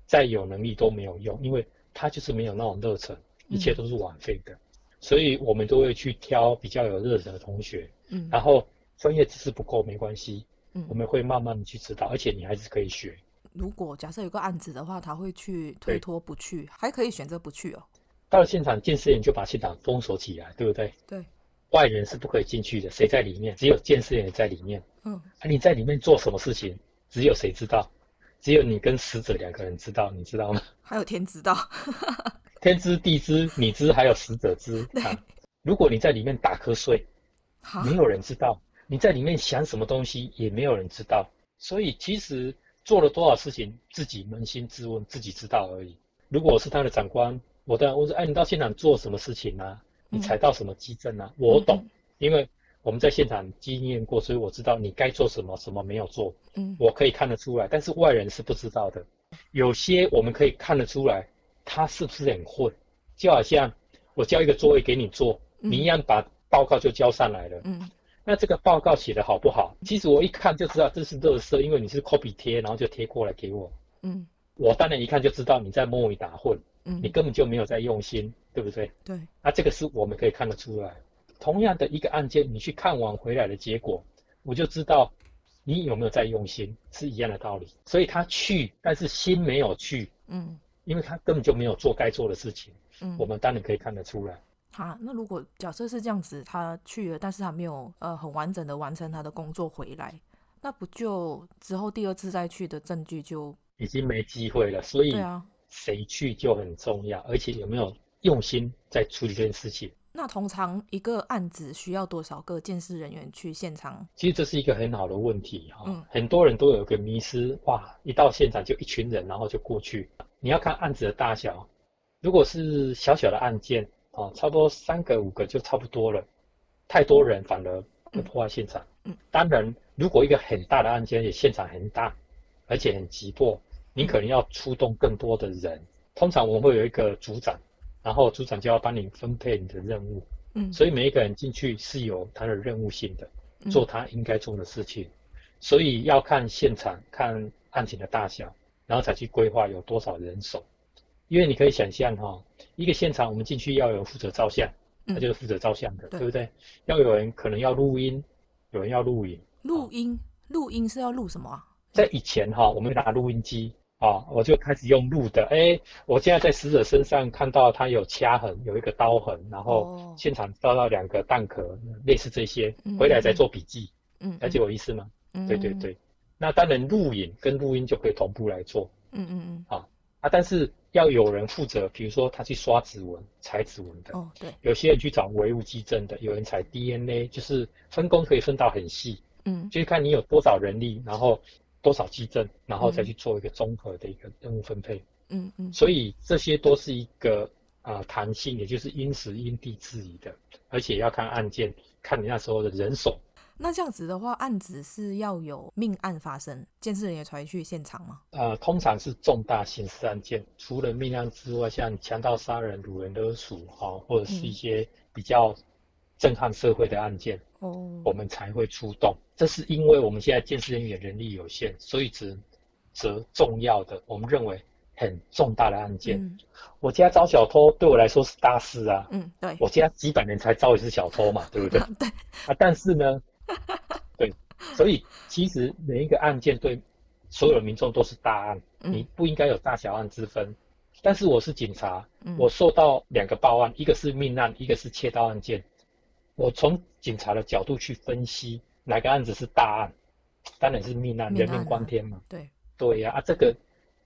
再有能力都没有用，因为他就是没有那种热忱，一切都是枉费的。嗯、所以我们都会去挑比较有热忱的同学，嗯，然后专业知识不够没关系，嗯，我们会慢慢的去指导，而且你还是可以学。如果假设有个案子的话，他会去推脱不去，对还可以选择不去哦。到了现场，鉴识员就把现场封锁起来，对不对？对，外人是不可以进去的。谁在里面？只有鉴识员在里面。嗯，啊，你在里面做什么事情？只有谁知道？只有你跟死者两个人知道，你知道吗？还有天知道，天知地知，你知，还有死者知。对啊，如果你在里面打瞌睡，哈没有人知道。你在里面想什么东西，也没有人知道。所以其实做了多少事情，自己扪心自问，自己知道而已。如果我是他的长官。我的我说，哎，你到现场做什么事情啊？你踩到什么迹证啊？嗯、我懂，因为我们在现场经验过，所以我知道你该做什么，什么没有做。嗯，我可以看得出来，但是外人是不知道的。有些我们可以看得出来，他是不是很混？就好像我交一个座位给你做，你一样把报告就交上来了。嗯，那这个报告写的好不好？其实我一看就知道这是垃圾，因为你是 copy 贴，然后就贴过来给我。嗯，我当然一看就知道你在摸鱼打混，嗯，你根本就没有在用心，对不对？对。那这个是我们可以看得出来。同样的一个案件，你去看完回来的结果，我就知道你有没有在用心，是一样的道理。所以他去，但是心没有去，嗯，因为他根本就没有做该做的事情，嗯，我们当然可以看得出来。好，那如果假设是这样子，他去了，但是他没有呃很完整的完成他的工作回来，那不就之后第二次再去的证据就已经没机会了？所以，对啊，谁去就很重要，而且有没有用心在处理这件事情。那通常一个案子需要多少个鉴识人员去现场？其实这是一个很好的问题哈，嗯，很多人都有个迷失，哇，一到现场就一群人，然后就过去。你要看案子的大小，如果是小小的案件。哦，差不多三个五个就差不多了，太多人反而会破坏现场。嗯，当然，如果一个很大的案件，也现场很大，而且很急迫，你可能要出动更多的人。通常我们会有一个组长，然后组长就要帮你分配你的任务。嗯，所以每一个人进去是有他的任务性的，做他应该做的事情。所以要看现场，看案情的大小，然后才去规划有多少人手。因为你可以想象哈，一个现场我们进去要有负责照相，他就是负责照相的，嗯、对，对不对？要有人可能要录音，有人要录影。录音，录音是要录什么啊？在以前哈，我们拿录音机啊，我就开始用录的。哎，我现在在死者身上看到他有掐痕，有一个刀痕，然后现场找到两个弹壳，类似这些，回来再做笔记。嗯，了解我意思吗？嗯，对对对。那当然，录影跟录音就可以同步来做。嗯嗯嗯。啊啊，但是。要有人负责，比如说他去刷指纹、采指纹的，哦，对，有些人去找唯物基证的，有人采 DNA，就是分工可以分到很细，嗯，就是看你有多少人力，然后多少基证，然后再去做一个综合的一个任务分配，嗯嗯，所以这些都是一个啊、呃、弹性，也就是因时因地制宜的，而且要看案件，看你那时候的人手。那这样子的话，案子是要有命案发生，监视人员才会去现场吗？呃，通常是重大刑事案件，除了命案之外，像强盗杀人、掳人勒赎，哈，或者是一些比较震撼社会的案件，哦、嗯，我们才会出动。这是因为我们现在鉴识人员人力有限，所以只择重要的，我们认为很重大的案件。嗯、我家遭小偷，对我来说是大事啊。嗯，对。我家几百年才遭一次小偷嘛，对不对？对。啊，但是呢。对，所以其实每一个案件对所有的民众都是大案，嗯、你不应该有大小案之分。但是我是警察，嗯、我受到两个报案，一个是命案，一个是窃盗案件。我从警察的角度去分析哪个案子是大案，当然是命案，命案啊、人命关天嘛。对对呀，啊，啊，这个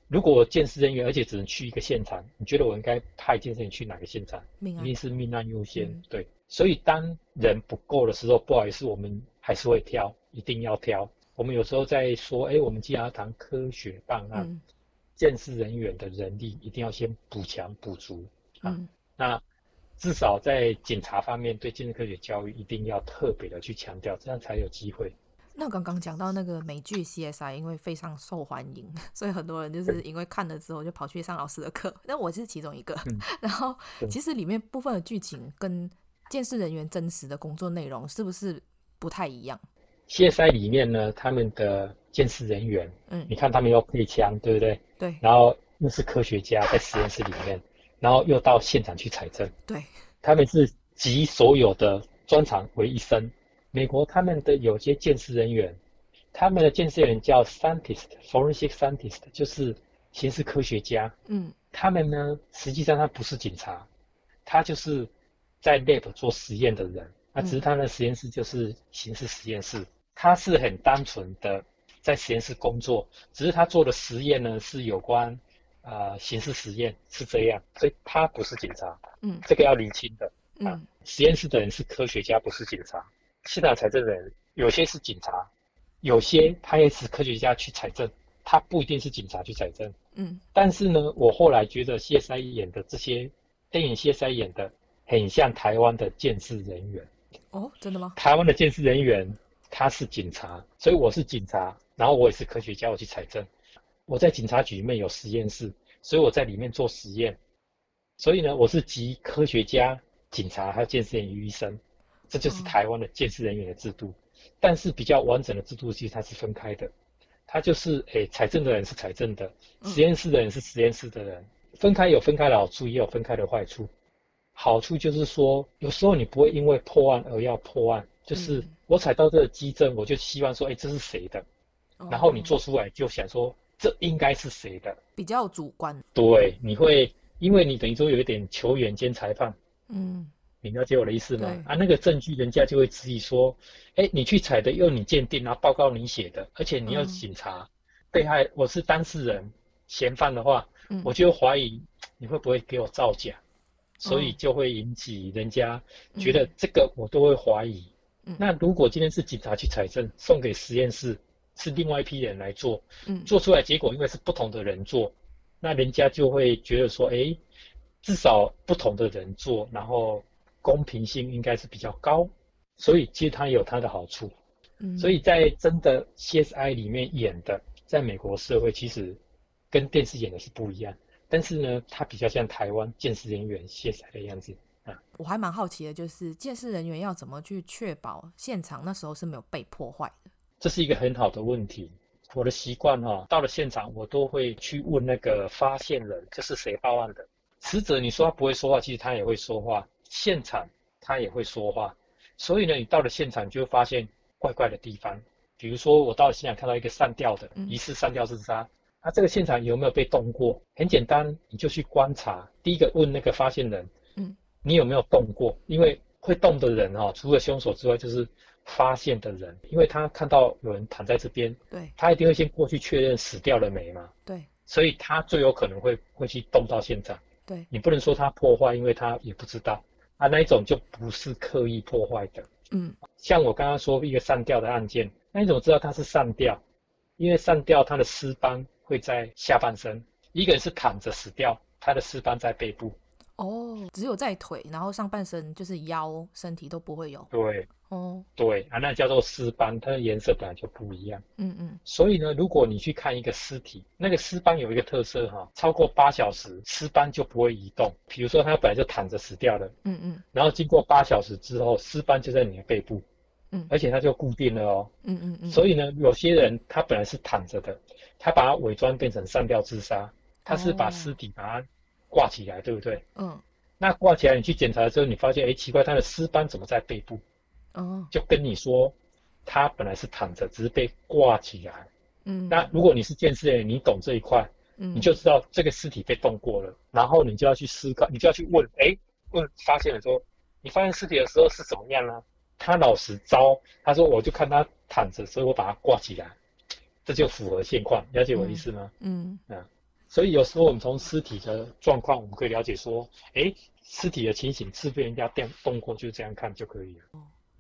如果我鉴识人员，而且只能去一个现场，你觉得我应该派鉴识人员去哪个现场？命案一定是命案优先，嗯、对。所以当人不够的时候，不好意思，我们还是会挑，一定要挑。我们有时候在说，哎，我们既然要谈科学办案，嗯、鉴识人员的人力一定要先补强补足啊。嗯、那至少在警察方面，对精神科学教育一定要特别的去强调，这样才有机会。那刚刚讲到那个美剧 CSI，因为非常受欢迎，所以很多人就是因为看了之后就跑去上老师的课。那我是其中一个。嗯、然后其实里面部分的剧情跟监视人员真实的工作内容是不是不太一样？CSI 里面呢，他们的监视人员，嗯，你看他们要配枪，对不对？对。然后又是科学家在实验室里面，然后又到现场去采证，对。他们是集所有的专长为一身。美国他们的有些鉴识人员，他们的鉴识人员叫 scientist，forensic scientist，就是刑事科学家。嗯。他们呢，实际上他不是警察，他就是。在 lab 做实验的人，那只是他的实验室就是刑事实验室，嗯、他是很单纯的在实验室工作，只是他做的实验呢是有关啊、呃、刑事实验是这样，所以他不是警察，嗯，这个要厘清的，嗯、啊，实验室的人是科学家，不是警察，现场采证的人有些是警察，有些他也是科学家去采证，他不一定是警察去采证，嗯，但是呢，我后来觉得 CSI 演的这些电影 CSI 演的。很像台湾的建制人员哦，真的吗？台湾的建制人员他是警察，所以我是警察，然后我也是科学家，我去采证。我在警察局里面有实验室，所以我在里面做实验。所以呢，我是集科学家、警察还有鉴识人员于一身。这就是台湾的鉴识人员的制度。但是比较完整的制度其实它是分开的，它就是诶，财政的人是财政的，实验室的人是实验室的人，分开有分开的好处，也有分开的坏处。好处就是说，有时候你不会因为破案而要破案，就是我采到这个基证，我就希望说，诶，这是谁的？然后你做出来就想说，这应该是谁的？比较主观。对，你会因为你等于说有一点球员兼裁判。嗯。你了解我的意思吗？啊，那个证据人家就会质疑说，哎，你去采的用你鉴定，然后报告你写的，而且你要警察，嗯、被害我是当事人，嫌犯的话，嗯、我就怀疑你会不会给我造假，所以就会引起人家觉得这个我都会怀疑。嗯、那如果今天是警察去采证，送给实验室是另外一批人来做，嗯、做出来结果因为是不同的人做，那人家就会觉得说，哎，至少不同的人做，然后。公平性应该是比较高，所以其实它有它的好处。嗯，所以在真的 CSI 里面演的，在美国社会其实跟电视演的是不一样。但是呢，它比较像台湾鉴识人员 CSI 的样子啊。我还蛮好奇的，就是监视人员要怎么去确保现场那时候是没有被破坏的？这是一个很好的问题。我的习惯哈，到了现场我都会去问那个发现人，这是谁报案的？死者你说他不会说话，其实他也会说话。现场他也会说话，所以呢，你到了现场就会发现怪怪的地方。比如说，我到了现场看到一个上吊的，疑似上吊自杀，那、这个现场有没有被动过？很简单，你就去观察。第一个问那个发现人，嗯，你有没有动过？因为会动的人哈、哦，除了凶手之外，就是发现的人，因为他看到有人躺在这边，对，他一定会先过去确认死掉了没嘛，对，所以他最有可能会会去动到现场。对，你不能说他破坏，因为他也不知道。啊，那一种就不是刻意破坏的。嗯，像我刚刚说一个上吊的案件，那你怎么知道他是上吊，因为上吊他的尸斑会在下半身，一个人是躺着死掉，他的尸斑在背部。哦，只有在腿，然后上半身就是腰、身体都不会有。对。哦，对啊，那叫做尸斑，它的颜色本来就不一样。嗯嗯。所以呢，如果你去看一个尸体，那个尸斑有一个特色哈，超过八小时，尸斑就不会移动。比如说它本来就躺着死掉了，嗯嗯，然后经过八小时之后，尸斑就在你的背部，嗯，而且它就固定了哦。嗯嗯嗯。所以呢，有些人他本来是躺着的，他把它伪装变成上吊自杀，他是把尸体把它挂起来，对不对？嗯。那挂起来，你去检查的时候，你发现，哎，奇怪，他的尸斑怎么在背部？哦，就跟你说，他本来是躺着，只是被挂起来。嗯，那如果你是鉴识员，你懂这一块，嗯，你就知道这个尸体被动过了，然后你就要去思考，你就要去问，哎，问发现了说，你发现尸体的时候是怎么样呢？他老实招，他说我就看他躺着，所以我把他挂起来，这就符合现况，了解我的意思吗？嗯，嗯，啊，所以有时候我们从尸体的状况，我们可以了解说，哎，尸体的情形是被人家电动过，就这样看就可以了。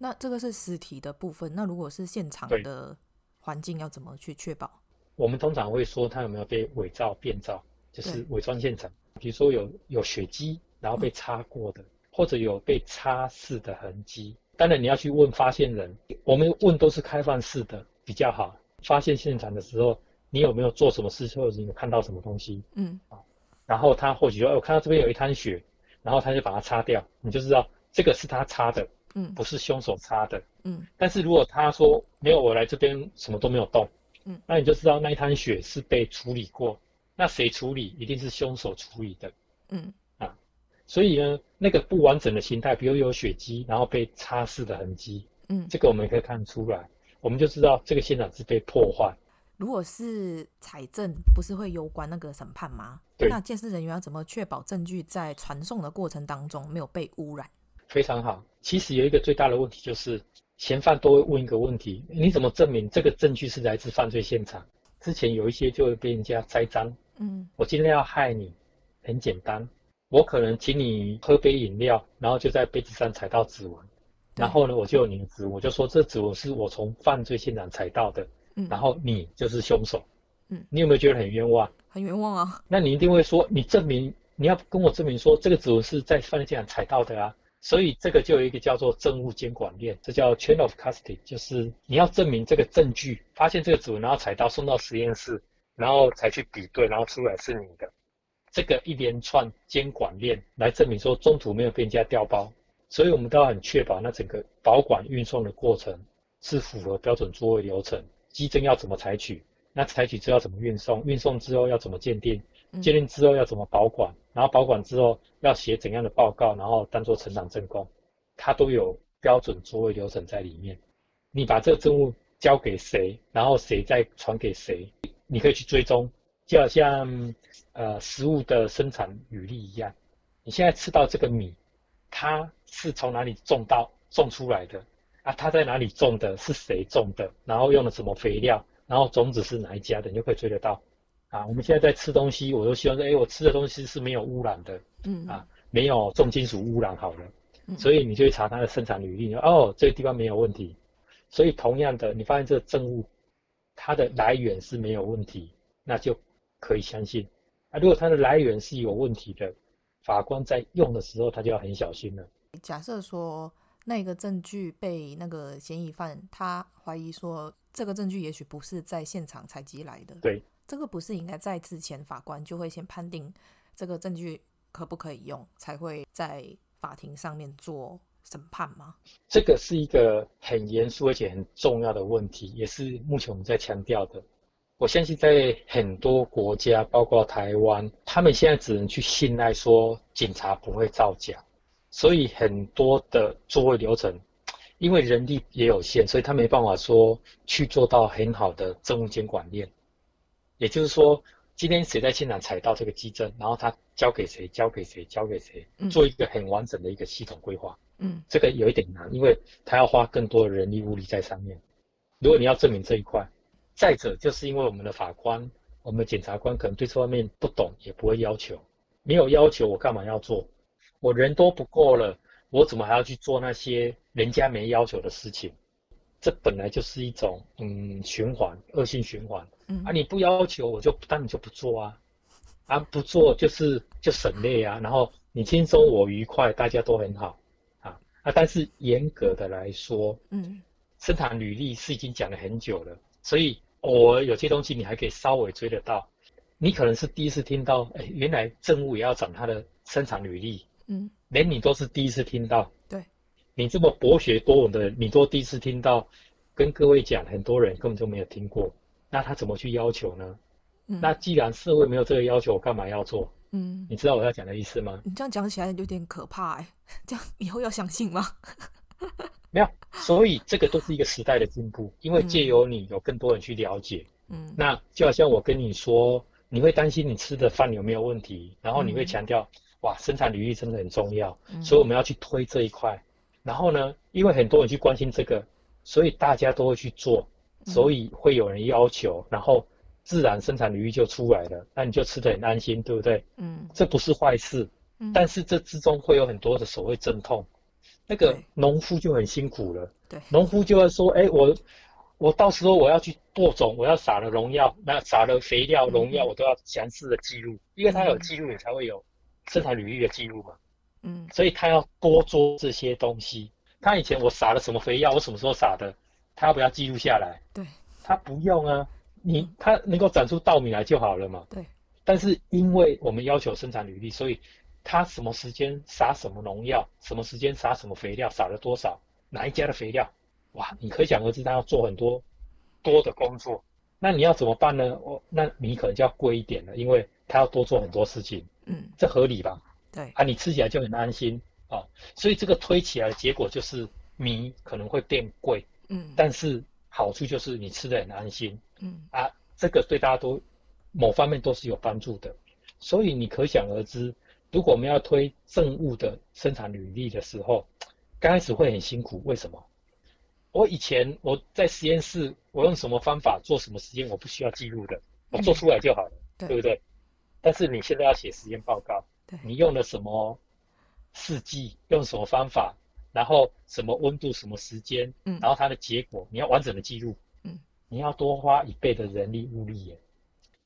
那这个是实体的部分，那如果是现场的环境，要怎么去确保？我们通常会说他有没有被伪造、变造，就是伪装现场。比如说有有血迹，然后被擦过的，嗯、或者有被擦拭的痕迹。当然你要去问发现人，我们问都是开放式的比较好。发现现场的时候，你有没有做什么事，或者你有看到什么东西？嗯，然后他或许说，哎，我看到这边有一滩血，然后他就把它擦掉，你就知道这个是他擦的。嗯，不是凶手擦的。嗯，但是如果他说没有，我来这边什么都没有动。嗯，那你就知道那一滩血是被处理过。那谁处理？一定是凶手处理的。嗯，啊，所以呢，那个不完整的形态，比如有血迹，然后被擦拭的痕迹。嗯，这个我们也可以看出来，我们就知道这个现场是被破坏。如果是采证，不是会攸关那个审判吗？对。那鉴识人员要怎么确保证据在传送的过程当中没有被污染？非常好。其实有一个最大的问题就是，嫌犯都会问一个问题：你怎么证明这个证据是来自犯罪现场？之前有一些就会被人家栽赃。嗯，我今天要害你，很简单，我可能请你喝杯饮料，然后就在杯子上踩到指纹，然后呢，我就有你的指纹，我就说这指纹是我从犯罪现场踩到的，嗯，然后你就是凶手。嗯，你有没有觉得很冤枉？很冤枉啊！那你一定会说，你证明你要跟我证明说这个指纹是在犯罪现场踩到的啊。所以这个就有一个叫做证物监管链，这叫 chain of custody，就是你要证明这个证据，发现这个指纹，然后采到送到实验室，然后才去比对，然后出来是你的。这个一连串监管链来证明说中途没有被人家调包，所以我们都要很确保那整个保管运送的过程是符合标准作业流程，机针要怎么采取，那采取之后要怎么运送，运送之后要怎么鉴定，鉴定之后要怎么保管，然后保管之后要写怎样的报告，然后当做成长证供，它都有标准作业流程在里面。你把这个证物交给谁，然后谁再传给谁，你可以去追踪，就好像呃食物的生产履历一样。你现在吃到这个米，它是从哪里种到种出来的啊？它在哪里种的？是谁种的？然后用了什么肥料？然后种子是哪一家的？你就可以追得到。啊，我们现在在吃东西，我都希望说，哎，我吃的东西是没有污染的，嗯啊，没有重金属污染好了，嗯，所以你就会查它的生产履历，哦，这个地方没有问题。所以同样的，你发现这个证物它的来源是没有问题，那就可以相信。啊，如果它的来源是有问题的，法官在用的时候他就要很小心了。假设说那个证据被那个嫌疑犯他怀疑说这个证据也许不是在现场采集来的，对，这个不是应该在之前法官就会先判定这个证据可不可以用，才会在法庭上面做。审判吗？这个是一个很严肃而且很重要的问题，也是目前我们在强调的。我相信在很多国家，包括台湾，他们现在只能去信赖说警察不会造假，所以很多的作业流程，因为人力也有限，所以他没办法说去做到很好的证物监管链。也就是说，今天谁在现场踩到这个机证，然后他交给谁，交给谁，交给谁，做一个很完整的一个系统规划。嗯，这个有一点难，因为他要花更多的人力物力在上面。如果你要证明这一块，再者就是因为我们的法官、我们的检察官可能对这方面不懂，也不会要求。没有要求，我干嘛要做？我人都不够了，我怎么还要去做那些人家没要求的事情？这本来就是一种嗯循环，恶性循环。嗯。啊，你不要求，我就当你就不做啊，啊不做就是就省略啊，然后你轻松我愉快，大家都很好。啊啊，但是严格的来说，嗯，生产履历是已经讲了很久了，所以偶尔有些东西你还可以稍微追得到。你可能是第一次听到，哎，原来政务也要讲它的生产履历，嗯，连你都是第一次听到，对，你这么博学多闻的人，你都第一次听到，跟各位讲，很多人根本就没有听过，那他怎么去要求呢？嗯，那既然社会没有这个要求，我干嘛要做？嗯，你知道我要讲的意思吗？你这样讲起来有点可怕哎，这样以后要相信吗？没有，所以这个都是一个时代的进步，因为借由你有更多人去了解，嗯，那就好像我跟你说，你会担心你吃的饭有没有问题，然后你会强调，嗯、哇，生产履历真的很重要，嗯、所以我们要去推这一块。然后呢，因为很多人去关心这个，所以大家都会去做，所以会有人要求，然后。自然生产履历就出来了，那你就吃得很安心，对不对？嗯，这不是坏事，嗯，但是这之中会有很多的所谓阵痛，那个农夫就很辛苦了，对，农夫就会说，哎，我我到时候我要去播种，我要撒了农药，那撒了肥料、农药，我都要详细的记录，因为他有记录，你才会有生产履历的记录嘛，嗯，所以他要多做这些东西。他以前我撒了什么肥料，我什么时候撒的，他要不要记录下来？对，他不用啊。你他能够长出稻米来就好了嘛？对。但是因为我们要求生产履历，所以他什么时间撒什么农药，什么时间撒什么肥料，撒了多少，哪一家的肥料，哇，你可想而知，他要做很多多的工作。那你要怎么办呢？哦，那米可能就要贵一点了，因为他要多做很多事情。嗯，这合理吧？对。啊，你吃起来就很安心啊，哦，所以这个推起来的结果就是米可能会变贵。嗯，但是。好处就是你吃的很安心，嗯啊，这个对大家都某方面都是有帮助的，所以你可想而知，如果我们要推政务的生产履历的时候，刚开始会很辛苦。为什么？我以前我在实验室，我用什么方法做什么实验，我不需要记录的，我做出来就好了，嗯、对不对？但是你现在要写实验报告，你用了什么试剂，用什么方法？然后什么温度、什么时间，嗯，然后它的结果你要完整的记录，嗯，你要多花一倍的人力物力耶。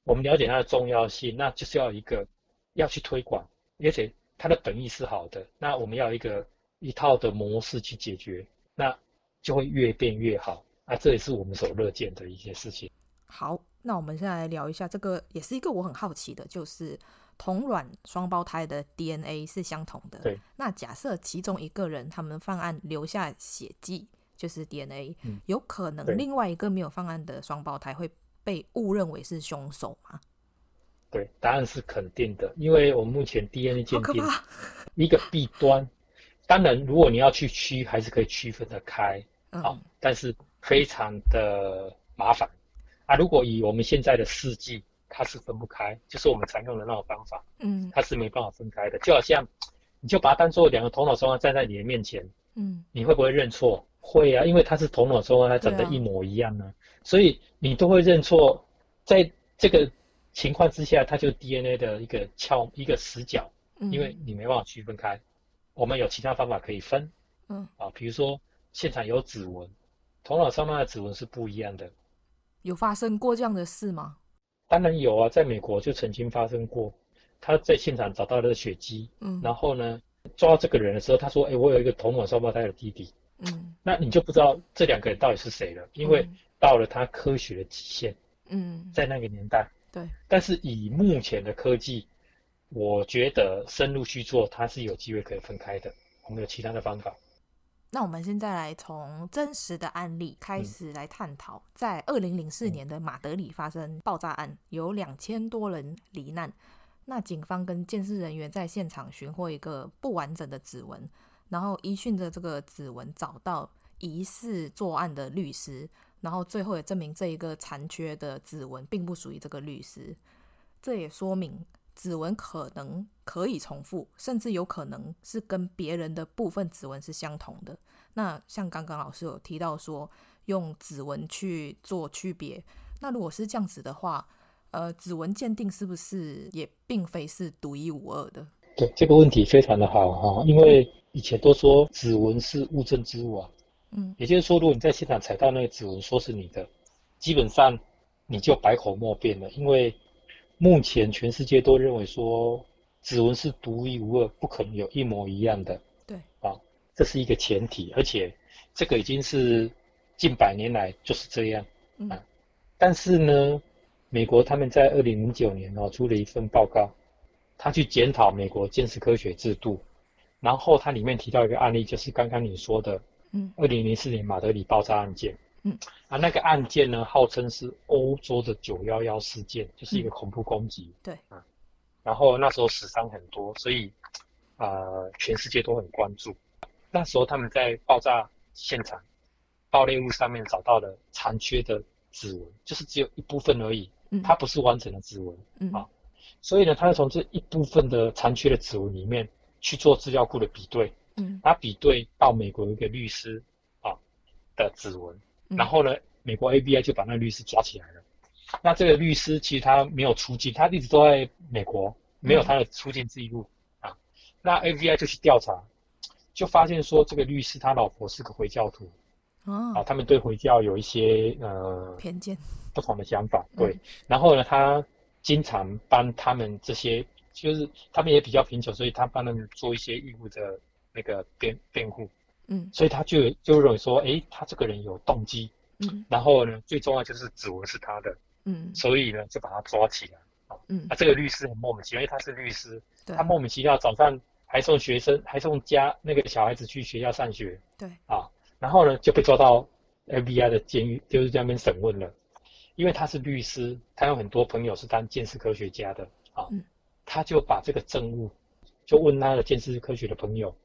我们了解它的重要性，那就是要一个要去推广，而且它的本意是好的，那我们要一个一套的模式去解决，那就会越变越好。啊这也是我们所乐见的一些事情。好，那我们现在来聊一下这个，也是一个我很好奇的，就是同卵双胞胎的 DNA 是相同的。对。那假设其中一个人他们犯案留下血迹，就是 DNA，、嗯、有可能另外一个没有犯案的双胞胎会被误认为是凶手吗？对，答案是肯定的，因为我们目前 DNA 鉴定一个弊端，当然如果你要去区，还是可以区分得开，嗯、啊，但是非常的麻烦啊。如果以我们现在的试剂，它是分不开，就是我们常用的那种方法，嗯，它是没办法分开的。就好像你就把它当做两个头脑双胞胎站在你的面前，嗯，你会不会认错？会啊，因为它是头脑双胞胎长得一模一样呢、啊，所以你都会认错，在这个。情况之下，它就 DNA 的一个翘一个死角，因为你没办法区分开。嗯、我们有其他方法可以分，嗯啊，比如说现场有指纹，头脑上面的指纹是不一样的。有发生过这样的事吗？当然有啊，在美国就曾经发生过，他在现场找到了血迹，嗯，然后呢抓到这个人的时候，他说：“哎、欸，我有一个同卵双胞胎的弟弟。”嗯，那你就不知道这两个人到底是谁了，因为到了他科学的极限，嗯，在那个年代。对，但是以目前的科技，我觉得深入去做，它是有机会可以分开的。我们有其他的方法。那我们现在来从真实的案例开始来探讨，嗯、在二零零四年的马德里发生爆炸案，有两千多人罹难。那警方跟监视人员在现场寻获一个不完整的指纹，然后依循着这个指纹找到疑似作案的律师。然后最后也证明这一个残缺的指纹并不属于这个律师，这也说明指纹可能可以重复，甚至有可能是跟别人的部分指纹是相同的。那像刚刚老师有提到说用指纹去做区别，那如果是这样子的话，呃，指纹鉴定是不是也并非是独一无二的？对，这个问题非常的好哈，因为以前都说指纹是物证之物啊。嗯，也就是说，如果你在现场采到那个指纹，说是你的，基本上你就百口莫辩了，因为目前全世界都认为说指纹是独一无二，不可能有一模一样的。对，啊，这是一个前提，而且这个已经是近百年来就是这样。嗯，啊，但是呢，美国他们在二零零九年哦出了一份报告，他去检讨美国鉴识科学制度，然后它里面提到一个案例，就是刚刚你说的。嗯，二零零四年马德里爆炸案件，嗯，啊，那个案件呢，号称是欧洲的九幺幺事件，就是一个恐怖攻击，对，啊，然后那时候死伤很多，所以呃，全世界都很关注。那时候他们在爆炸现场爆裂物上面找到了残缺的指纹，就是只有一部分而已，嗯，它不是完整的指纹，嗯，啊，所以呢，他就从这一部分的残缺的指纹里面去做资料库的比对。嗯，他比对到美国一个律师啊的指纹，然后呢，美国 ABI 就把那个律师抓起来了。那这个律师其实他没有出境，他一直都在美国，没有他的出境记录啊。那 ABI 就去调查，就发现说这个律师他老婆是个回教徒，啊，他们对回教有一些呃偏见、不同的想法。对，然后呢，他经常帮他们这些，就是他们也比较贫穷，所以他帮他们做一些义务的。那个辩辩护，嗯，所以他就就认为说，哎，他这个人有动机，嗯，然后呢，最重要就是指纹是他的，嗯，所以呢，就把他抓起来，嗯，啊，这个律师很莫名其妙，因为他是律师，对，他莫名其妙早上还送学生，还送家那个小孩子去学校上学，对，啊，然后呢就被抓到 FBI 的监狱，就是在那边审问了，因为他是律师，他有很多朋友是当鉴识科学家的，啊，嗯，他就把这个证物，就问他的鉴识科学的朋友。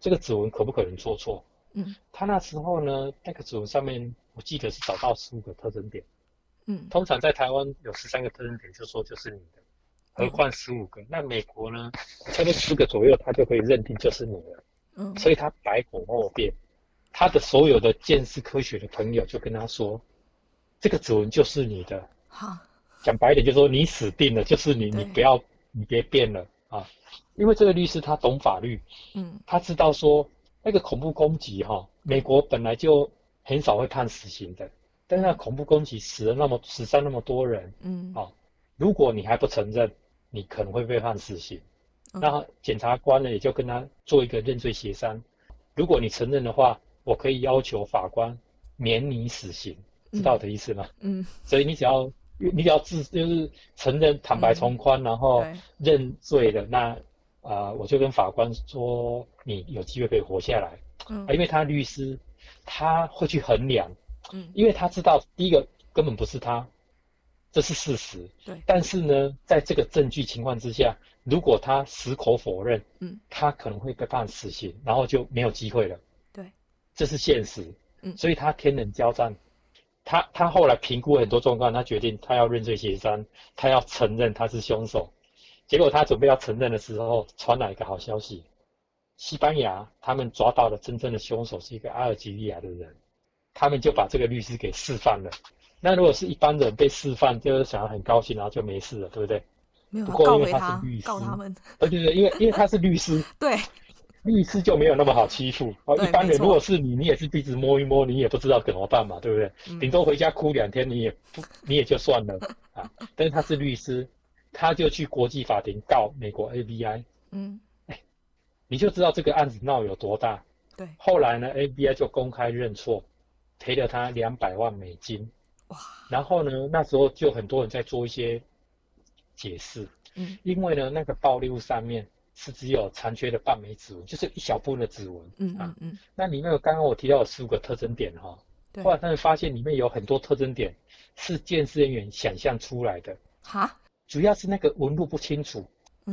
这个指纹可不可能做错？嗯，他那时候呢，那个指纹上面我记得是找到十五个特征点。嗯，通常在台湾有十三个特征点，就说就是你的，何况十五个？那美国呢，差不多十个左右，他就可以认定就是你的。嗯，所以他百口莫辩，他的所有的鉴识科学的朋友就跟他说，这个指纹就是你的。好，讲白一点就是说你死定了，就是你，你不要，你别变了。啊，因为这个律师他懂法律，嗯，他知道说那个恐怖攻击哈，美国本来就很少会判死刑的，但是那恐怖攻击死了那么死伤那么多人，嗯，啊，如果你还不承认，你可能会被判死刑，那检察官呢也就跟他做一个认罪协商，如果你承认的话，我可以要求法官免你死刑，知道我的意思吗？嗯，所以你只要你只要自就是承认坦白从宽，嗯、然后认罪的，那啊、呃，我就跟法官说，你有机会可以活下来。嗯，因为他律师他会去衡量，嗯，因为他知道第一个根本不是他，这是事实。对。但是呢，在这个证据情况之下，如果他矢口否认，嗯，他可能会被判死刑，然后就没有机会了。对，这是现实。嗯，所以他天人交战。他他后来评估很多状况，他决定他要认罪协商，他要承认他是凶手。结果他准备要承认的时候，传来一个好消息：西班牙他们抓到了真正的凶手是一个阿尔及利亚的人，他们就把这个律师给释放了。那如果是一般人被释放，就是想要很高兴，然后就没事了，对不对？没有，不过因为他是律师，告他们。对对对，因为因为他是律师。对。律师就没有那么好欺负哦。一般人如果是你，你也是鼻子摸一摸，你也不知道怎么办嘛，对不对？顶、嗯、多回家哭两天，你也不，你也就算了 啊。但是他是律师，他就去国际法庭告美国 ABI。嗯，哎，你就知道这个案子闹有多大。对。后来呢，ABI 就公开认错，赔了他两百万美金。哇。然后呢，那时候就很多人在做一些解释。嗯。因为呢，那个暴力物上面。是只有残缺的半枚指纹，就是一小部分的指纹。嗯嗯嗯。那里面有刚刚我提到的十五个特征点哈，对。后来他们发现里面有很多特征点是鉴识人员想象出来的。哈？主要是那个纹路不清楚，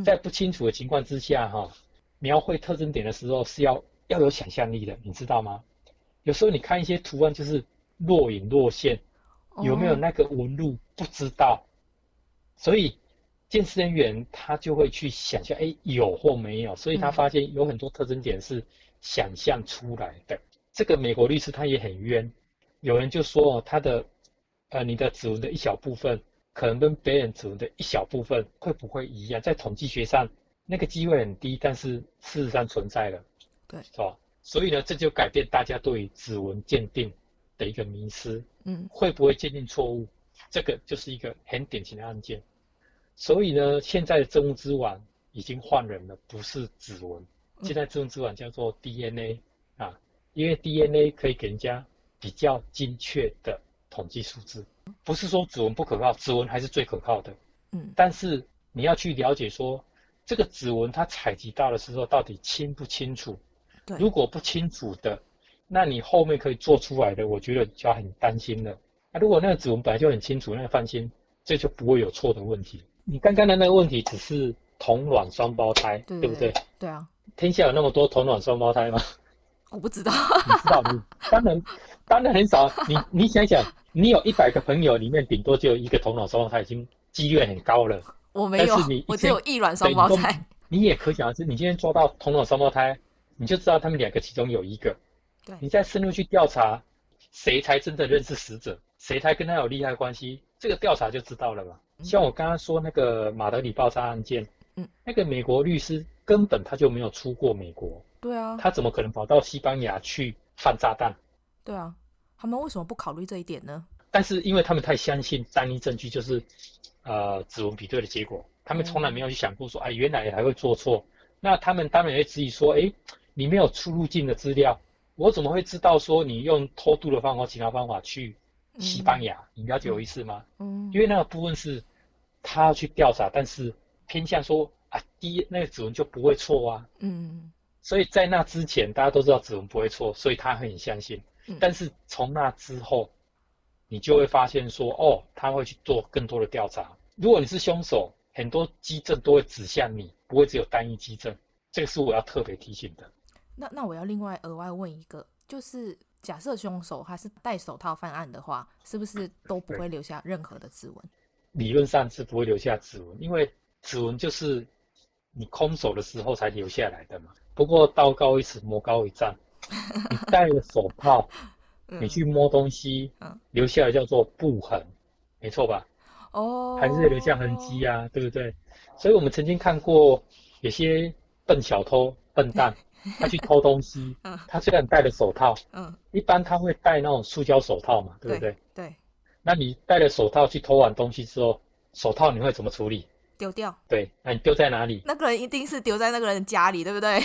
在不清楚的情况之下哈，描绘特征点的时候是要要有想象力的，你知道吗？有时候你看一些图案就是若隐若现，有没有那个纹路不知道，所以。鉴识人员他就会去想象，哎，有或没有，所以他发现有很多特征点是想象出来的。嗯、这个美国律师他也很冤，有人就说，他的，呃，你的指纹的一小部分，可能跟别人指纹的一小部分会不会一样？在统计学上，那个机会很低，但是事实上存在了，对，是吧？所以呢，这就改变大家对于指纹鉴定的一个迷思，嗯，会不会鉴定错误？这个就是一个很典型的案件。所以呢，现在的证物之网已经换人了，不是指纹。现在证物之网叫做 DNA 啊，因为 DNA 可以给人家比较精确的统计数字。不是说指纹不可靠，指纹还是最可靠的。嗯。但是你要去了解说，这个指纹它采集到的时候到底清不清楚？对。如果不清楚的，那你后面可以做出来的，我觉得就要很担心了。那如果那个指纹本来就很清楚，那个放心，这就不会有错的问题。你刚刚的那个问题只是同卵双胞胎，对，对，对不对？对啊。天下有那么多同卵双胞胎吗？我不知道。你知道？你当然当然很少。你你想想，你有一百个朋友里面，顶多就有一个头脑双胞胎，已经几率很高了。我没有，但是你我只有一卵双胞胎。你也可想而知，你今天抓到同卵双胞胎，你就知道他们两个其中有一个。对。你再深入去调查，谁才真的认识死者？谁才跟他有利害关系？这个调查就知道了嘛。像我刚刚说那个马德里爆炸案件，嗯，那个美国律师根本他就没有出过美国，对啊，他怎么可能跑到西班牙去放炸弹？对啊，他们为什么不考虑这一点呢？但是因为他们太相信单一证据就是，呃，指纹比对的结果，他们从来没有去想过说，哎，原来还会做错。那他们当然也会质疑说，哎，你没有出入境的资料，我怎么会知道说你用偷渡的方法或其他方法去西班牙？嗯、你了解我意思吗？嗯，因为那个部分是。他要去调查，但是偏向说啊，第一那个指纹就不会错啊。嗯，所以在那之前，大家都知道指纹不会错，所以他很相信。嗯，但是从那之后，你就会发现说，哦，他会去做更多的调查。如果你是凶手，很多基证都会指向你，不会只有单一基证。这个是我要特别提醒的。那那我要另外额外问一个，就是假设凶手还是戴手套犯案的话，是不是都不会留下任何的指纹？理论上是不会留下指纹，因为指纹就是你空手的时候才留下来的嘛。不过道高一尺，魔高一丈，你戴了手套，你去摸东西，留下来叫做布痕，没错吧？哦，还是留下痕迹啊，对不对？所以我们曾经看过有些笨小偷、笨蛋，他去偷东西，他虽然戴了手套，嗯，一般他会戴那种塑胶手套嘛，对不对？对。那你戴了手套去偷完东西之后，手套你会怎么处理？丢掉。对，那你丢在哪里？那个人一定是丢在那个人家里，对不对？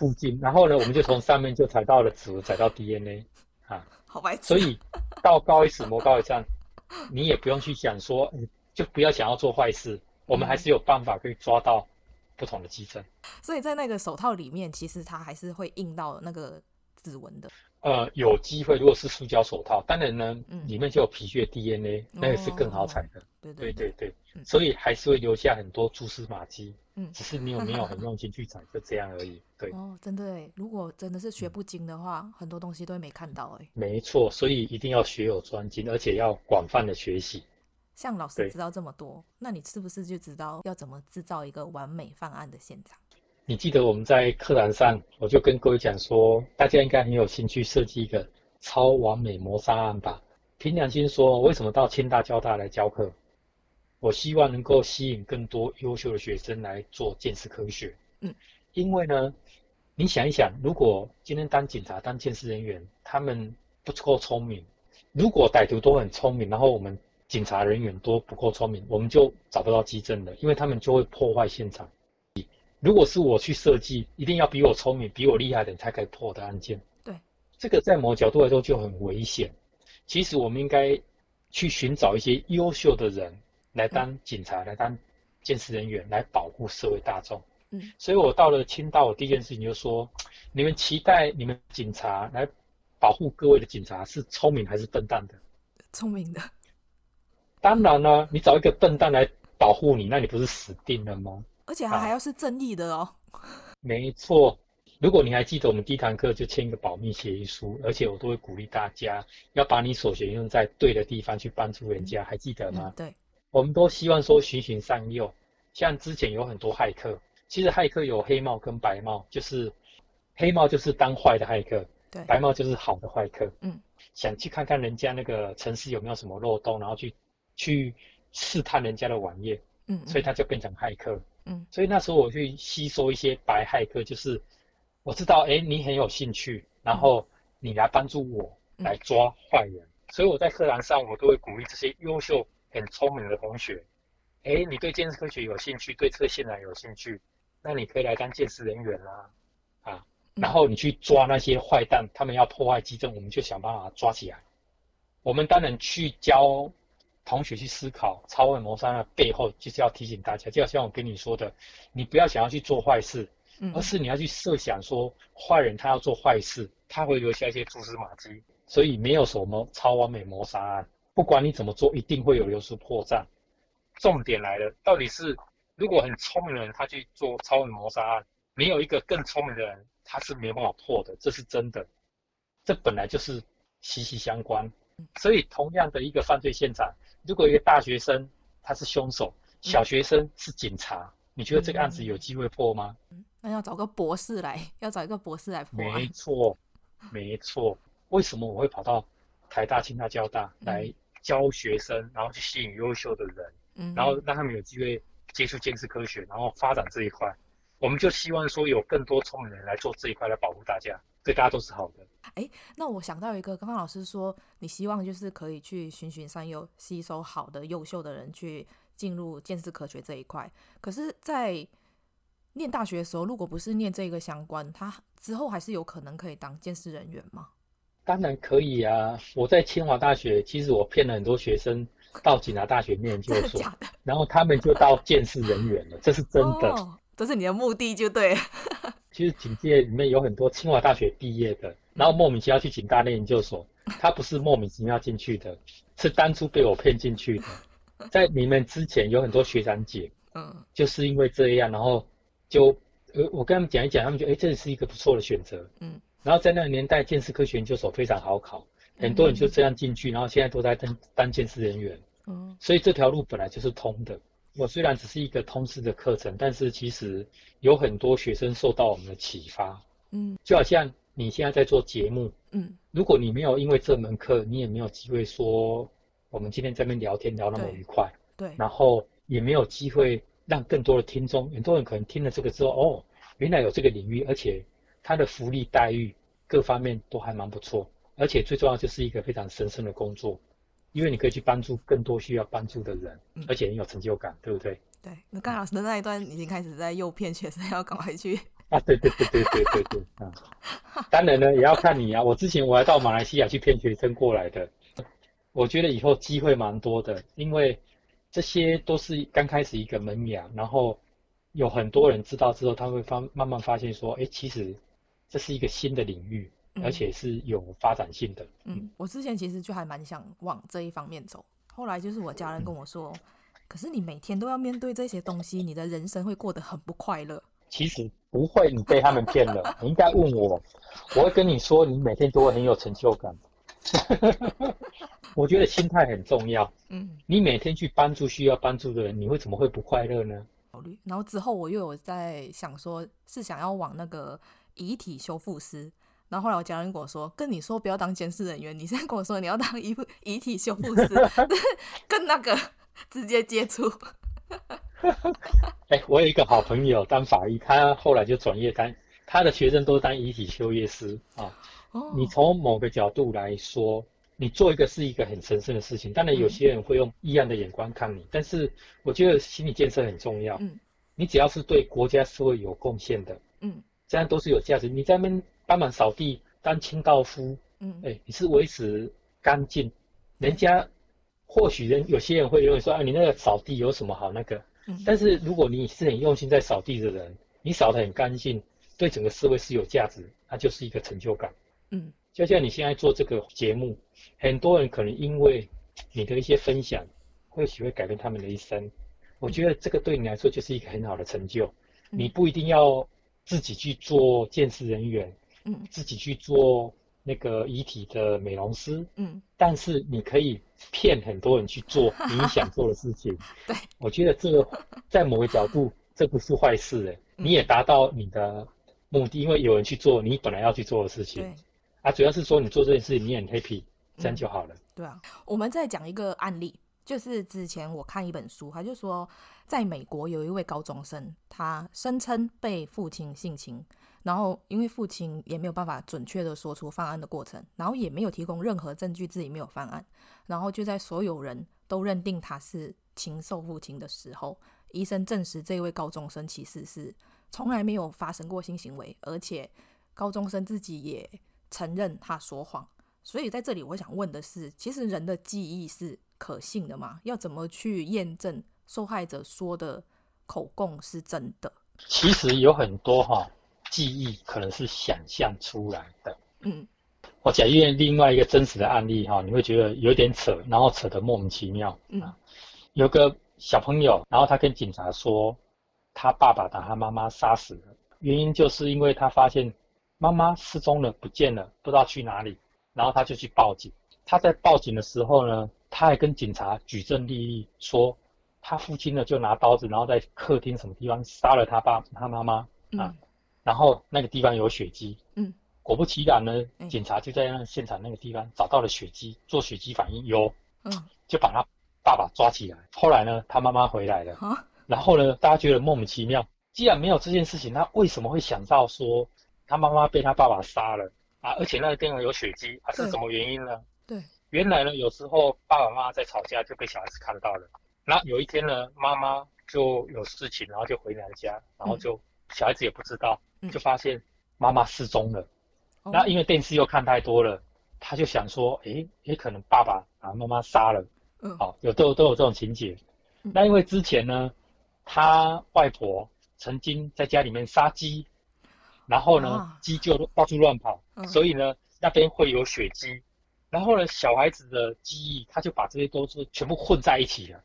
附近。然后呢，我们就从上面就采到了指纹，采到 DNA 啊。好白痴。所以道高一尺，魔高一丈。你也不用去想说，就不要想要做坏事，我们还是有办法可以抓到不同的基证。所以在那个手套里面，其实它还是会印到那个指纹的。呃，有机会，如果是塑胶手套，当然呢，嗯、里面就有皮屑 DNA，那个是更好采的。对对对对，所以还是会留下很多蛛丝马迹。嗯，只是你有没有很用心去找，就这样而已。对。哦，真的诶，如果真的是学不精的话，嗯、很多东西都会没看到诶。没错，所以一定要学有专精，而且要广泛的学习。像老师知道这么多，那你是不是就知道要怎么制造一个完美犯案的现场？你记得我们在课堂上，我就跟各位讲说，大家应该很有兴趣设计一个超完美谋杀案吧？凭良心说，为什么到清大、交大来教课？我希望能够吸引更多优秀的学生来做鉴识科学。嗯，因为呢，你想一想，如果今天当警察、当见识人员，他们不够聪明；如果歹徒都很聪明，然后我们警察人员都不够聪明，我们就找不到迹证了，因为他们就会破坏现场。如果是我去设计，一定要比我聪明、比我厉害的人才可以破的案件。对，这个在某角度来说就很危险。其实我们应该去寻找一些优秀的人来当警察、嗯、来当鉴识人员，来保护社会大众。嗯，所以我到了青岛，我第一件事情就说：你们期待你们警察来保护各位的警察是聪明还是笨蛋的？聪明的。当然了，你找一个笨蛋来保护你，那你不是死定了吗？而且还还要是正义的哦。啊、没错，如果你还记得我们第一堂课就签一个保密协议书，而且我都会鼓励大家要把你所学用在对的地方去帮助人家，嗯、还记得吗？嗯、对，我们都希望说循循善诱。像之前有很多骇客，其实骇客有黑帽跟白帽，就是黑帽就是当坏的骇客，对，白帽就是好的骇客。嗯，想去看看人家那个城市有没有什么漏洞，然后去去试探人家的网页，嗯，嗯，所以他就变成骇客。嗯，所以那时候我去吸收一些白骇客，就是我知道，哎、欸，你很有兴趣，然后你来帮助我来抓坏人。嗯、所以我在课堂上，我都会鼓励这些优秀、很聪明的同学，哎、欸，你对建筑科学有兴趣，对这个现场有兴趣，那你可以来当建设人员啦、啊，啊，然后你去抓那些坏蛋，他们要破坏迹证，我们就想办法抓起来。我们当然去教。同学去思考超完美谋杀的背后，就是要提醒大家，就像我跟你说的，你不要想要去做坏事，而是你要去设想说，坏人他要做坏事，他会留下一些蛛丝马迹。所以没有什么超完美谋杀案，不管你怎么做，一定会有流出破绽。重点来了，到底是如果很聪明的人他去做超人谋杀案，没有一个更聪明的人，他是没办法破的，这是真的。这本来就是息息相关。所以同样的一个犯罪现场。如果一个大学生他是凶手，小学生是警察，嗯、你觉得这个案子有机会破吗？嗯、那要找个博士来，要找一个博士来破。没错，没错。为什么我会跑到台大、清大、交大来教学生，嗯、然后去吸引优秀的人，嗯、然后让他们有机会接触见识科学，然后发展这一块？我们就希望说有更多聪明人来做这一块，来保护大家。对大家都是好的。哎，那我想到一个，刚刚老师说你希望就是可以去循循善诱，吸收好的、优秀的人去进入见识科学这一块。可是，在念大学的时候，如果不是念这个相关，他之后还是有可能可以当鉴识人员吗？当然可以啊！我在清华大学，其实我骗了很多学生到警察大学念研究所，然后他们就到见识人员了，这是真的。哦，这是你的目的就对。其实警界里面有很多清华大学毕业的，然后莫名其妙去警大念研究所，他不是莫名其妙进去的，是当初被我骗进去的。在你们之前有很多学长姐，嗯，就是因为这样，然后就呃我跟他们讲一讲，他们觉得哎，这是一个不错的选择，嗯。然后在那个年代，建识科学研究所非常好考，很多人就这样进去，然后现在都在当当建识人员，嗯，所以这条路本来就是通的。我虽然只是一个通识的课程，但是其实有很多学生受到我们的启发。嗯，就好像你现在在做节目，嗯，如果你没有因为这门课，你也没有机会说我们今天在这边聊天聊那么愉快，对，对，然后也没有机会让更多的听众，很多人可能听了这个之后，哦，原来有这个领域，而且它的福利待遇各方面都还蛮不错，而且最重要就是一个非常神圣的工作。因为你可以去帮助更多需要帮助的人，嗯、而且很有成就感，对不对？对，那刚老师的那一段已经开始在诱骗学生要赶快去啊！对对对对对对对，啊！当然呢，也要看你啊。我之前我还到马来西亚去骗学生过来的，我觉得以后机会蛮多的，因为这些都是刚开始一个萌芽，然后有很多人知道之后，他会发慢慢发现说，哎，其实这是一个新的领域，而且是有发展性的。嗯，嗯，我之前其实就还蛮想往这一方面走，后来就是我家人跟我说，嗯、可是你每天都要面对这些东西，你的人生会过得很不快乐。其实不会，你被他们骗了。你应该问我，我会跟你说，你每天都会很有成就感。我觉得心态很重要。嗯，你每天去帮助需要帮助的人，你会怎么会不快乐呢？考虑。然后之后我又有在想说，是想要往那个遗体修复师。然后后来我家人跟我说，跟你说不要当监视人员，你现在跟我说你要当遗遗体修复师，跟那个直接接触。哎、欸，我有一个好朋友当法医，他后来就转业当，他的学生都当遗体修业师啊。哦、你从某个角度来说，你做一个是一个很神圣的事情。当然，有些人会用异样的眼光看你，嗯、但是我觉得心理建设很重要。嗯，你只要是对国家社会有贡献的，嗯，这样都是有价值。你在那边帮忙扫地当清道夫，嗯，哎、欸，你是维持干净，人家或许人有些人会认为说，啊，你那个扫地有什么好那个？但是如果你是很用心在扫地的人，你扫得很干净，对整个社会是有价值，那就是一个成就感。嗯，就像你现在做这个节目，很多人可能因为你的一些分享，或许会改变他们的一生。我觉得这个对你来说就是一个很好的成就。你不一定要自己去做鉴识人员，嗯，自己去做。那个遗体的美容师，嗯，但是你可以骗很多人去做 你想做的事情，对，我觉得这个在某个角度这不是坏事诶，你也达到你的目的，因为有人去做你本来要去做的事情，对，啊，主要是说你做这件事情你很 happy，这样就好了。对啊，我们再讲一个案例，就是之前我看一本书，他就说在美国有一位高中生，他声称被父亲性侵。然后，因为父亲也没有办法准确的说出犯案的过程，然后也没有提供任何证据自己没有犯案，然后就在所有人都认定他是禽兽父亲的时候，医生证实这位高中生其实是从来没有发生过性行为，而且高中生自己也承认他说谎。所以在这里，我想问的是，其实人的记忆是可信的吗？要怎么去验证受害者说的口供是真的？其实有很多哈。记忆可能是想象出来的。嗯，我讲一个另外一个真实的案例哈，你会觉得有点扯，然后扯得莫名其妙。嗯，有个小朋友，然后他跟警察说，他爸爸把他妈妈杀死了，原因就是因为他发现妈妈失踪了，不见了，不知道去哪里，然后他就去报警。他在报警的时候呢，他还跟警察举证立例，说他父亲呢就拿刀子，然后在客厅什么地方杀了他爸他妈妈啊。嗯然后那个地方有血迹，嗯，果不其然呢，警察就在那现场那个地方找到了血迹，做血迹反应有，嗯，就把他爸爸抓起来。后来呢，他妈妈回来了，啊，然后呢，大家觉得莫名其妙，既然没有这件事情，他为什么会想到说他妈妈被他爸爸杀了啊？而且那个地方有血迹，啊，是什么原因呢？对，原来呢，有时候爸爸妈妈在吵架就被小孩子看到了，然后有一天呢，妈妈就有事情，然后就回娘家，然后就。小孩子也不知道，就发现妈妈失踪了。那、嗯、因为电视又看太多了，他就想说，诶，也可能爸爸把妈妈杀了。嗯，好，有都有都有这种情节。那因为之前呢，他外婆曾经在家里面杀鸡，然后呢，鸡就到处乱跑，所以呢，那边会有血迹。然后呢，小孩子的记忆，他就把这些都是全部混在一起了，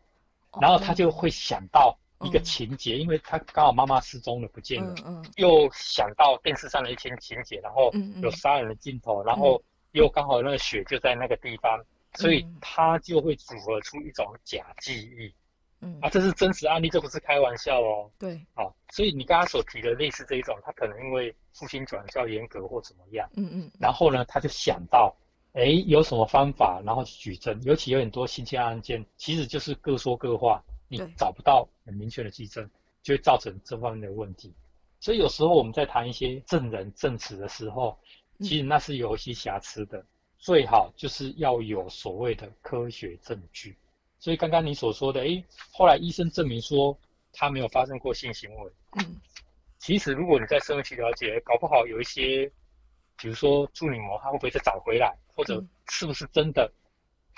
然后他就会想到。一个情节，因为他刚好妈妈失踪了，不见了，嗯嗯、又想到电视上的一些情节，然后有杀人的镜头，然后又刚好那个血就在那个地方，嗯、所以他就会组合出一种假记忆。嗯，啊，这是真实案例，这不是开玩笑哦。对，好，所以你刚刚所提的类似这一种，他可能因为父亲转校严格或怎么样，嗯嗯，然后呢，他就想到，哎，有什么方法，然后举证，尤其有很多性侵案件，其实就是各说各话。你找不到很明确的迹证，就会造成这方面的问题。所以有时候我们在谈一些证人证词的时候，其实那是有一些瑕疵的。最好就是要有所谓的科学证据。所以刚刚你所说的，哎，后来医生证明说他没有发生过性行为。嗯。其实如果你在社会去了解，搞不好有一些，比如说处女膜，它会不会再长回来，或者是不是真的？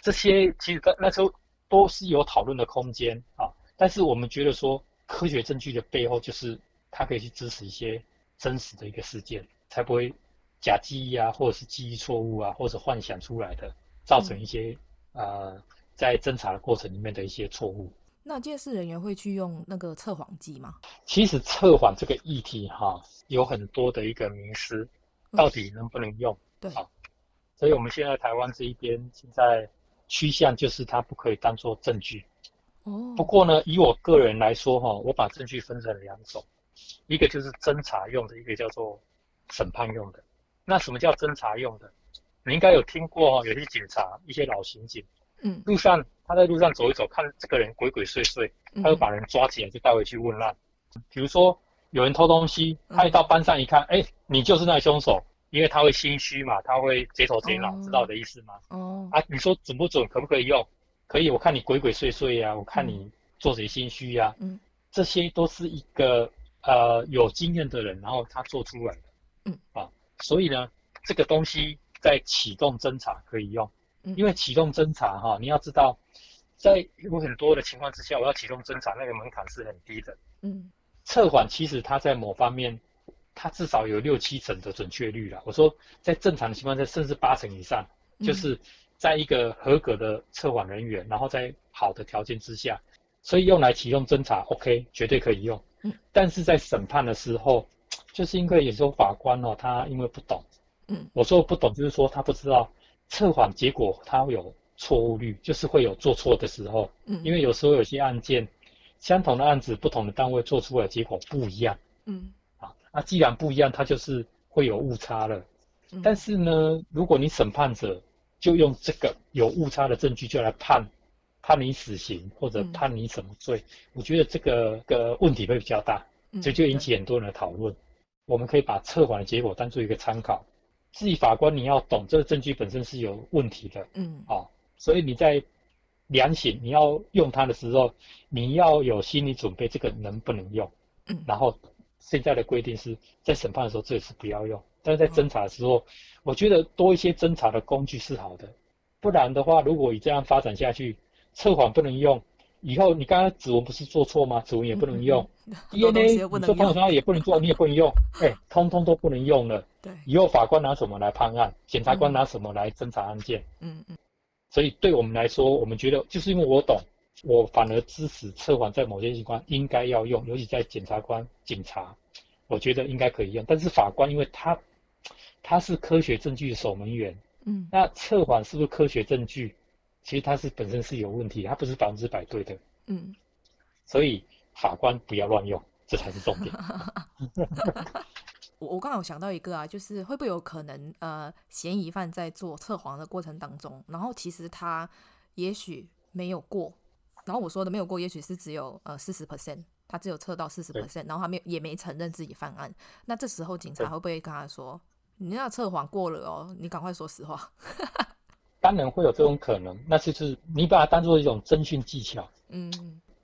这些其实那时候都是有讨论的空间啊。但是我们觉得说，科学证据的背后就是它可以去支持一些真实的一个事件，才不会假记忆啊，或者是记忆错误啊，或者幻想出来的，造成一些、嗯、呃在侦查的过程里面的一些错误。那监视人员会去用那个测谎机吗？其实测谎这个议题哈，有很多的一个迷思，到底能不能用？嗯、对，好，所以我们现在台湾这一边现在趋向就是它不可以当做证据。哦。不过呢，以我个人来说哈，我把证据分成两种，一个就是侦查用的，一个叫做审判用的。那什么叫侦查用的？你应该有听过哈，有些警察，一些老刑警。嗯，路上他在路上走一走，看这个人鬼鬼祟祟，他就把人抓起来就带回去问案。嗯、比如说有人偷东西，他一到班上一看，哎、你就是那个凶手，因为他会心虚嘛，他会贼头贼脑，知道我的意思吗？哦，啊，你说准不准，可不可以用？可以，我看你鬼鬼祟祟呀，我看你做贼心虚呀，嗯，这些都是一个呃有经验的人，然后他做出来的，嗯啊，所以呢，这个东西在启动侦查可以用。因为启动侦查哈，你要知道，在有很多的情况之下，我要启动侦查，那个门槛是很低的。嗯，测谎其实它在某方面，它至少有六七成的准确率了。我说在正常的情况下，甚至八成以上，就是在一个合格的测谎人员，然后在好的条件之下，所以用来启用侦查，OK，绝对可以用。嗯，但是在审判的时候，就是因为有时候法官哦，他因为不懂，嗯，我说不懂就是说他不知道。测谎结果他会有错误率，就是会有做错的时候。嗯，因为有时候有些案件，相同的案子，不同的单位做出来的结果不一样。嗯，啊，那既然不一样，它就是会有误差了。嗯，但是呢，如果你审判者就用这个有误差的证据就来判判你死刑或者判你什么罪，嗯，我觉得这个个问题会比较大，这就引起很多人的讨论。我们可以把测谎的结果当做一个参考。自己法官，你要懂这个证据本身是有问题的，嗯，啊、哦，所以你在量刑你要用它的时候，你要有心理准备，这个能不能用？嗯，然后现在的规定是在审判的时候这也是不要用，但是在侦查的时候，我觉得多一些侦查的工具是好的，不然的话，如果你这样发展下去，测谎不能用。以后你刚刚指纹不是做错吗？指纹也不能用，DNA 你说朋友圈也不能做，你也不能用，哎、欸，通通都不能用了。对，以后法官拿什么来判案？检察官拿什么来侦查案件？嗯嗯。所以对我们来说，我们觉得就是因为我懂，我反而支持测谎，在某些情况应该要用，尤其在检察官、警察，我觉得应该可以用。但是法官，因为他他是科学证据的守门员，嗯，那测谎是不是科学证据？其实它是本身是有问题，它不是百分之百对的。嗯，所以法官不要乱用，这才是重点。我我刚好想到一个啊，就是会不会有可能呃，嫌疑犯在做测谎的过程当中，然后其实他也许没有过，然后我说的没有过，也许是只有呃四十 percent，他只有测到四十 percent，然后他没有也没承认自己犯案。那这时候警察会不会跟他说：“你那测谎过了哦，你赶快说实话。”当然会有这种可能，那就是你把它当做一种侦讯技巧。嗯，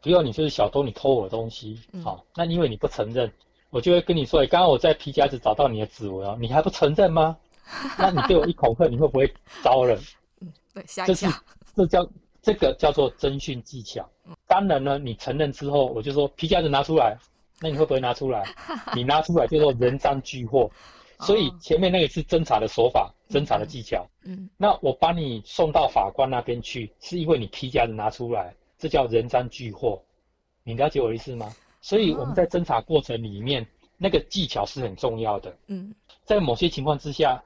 比如你就是小偷，你偷我的东西，好、嗯哦，那因为你不承认，我就会跟你说，哎，刚刚我在皮夹子找到你的指纹，你还不承认吗？那你对我一恐吓，你会不会招人？嗯，对，吓一吓。这叫这个叫做侦讯技巧。当然呢，你承认之后，我就说皮夹子拿出来，那你会不会拿出来？你拿出来就说人赃俱获。所以前面那个是侦查的手法，侦、嗯、查的技巧。嗯，那我把你送到法官那边去，是因为你皮夹子拿出来，这叫人赃俱获。你了解我的意思吗？所以我们在侦查过程里面，那个技巧是很重要的。嗯，在某些情况之下，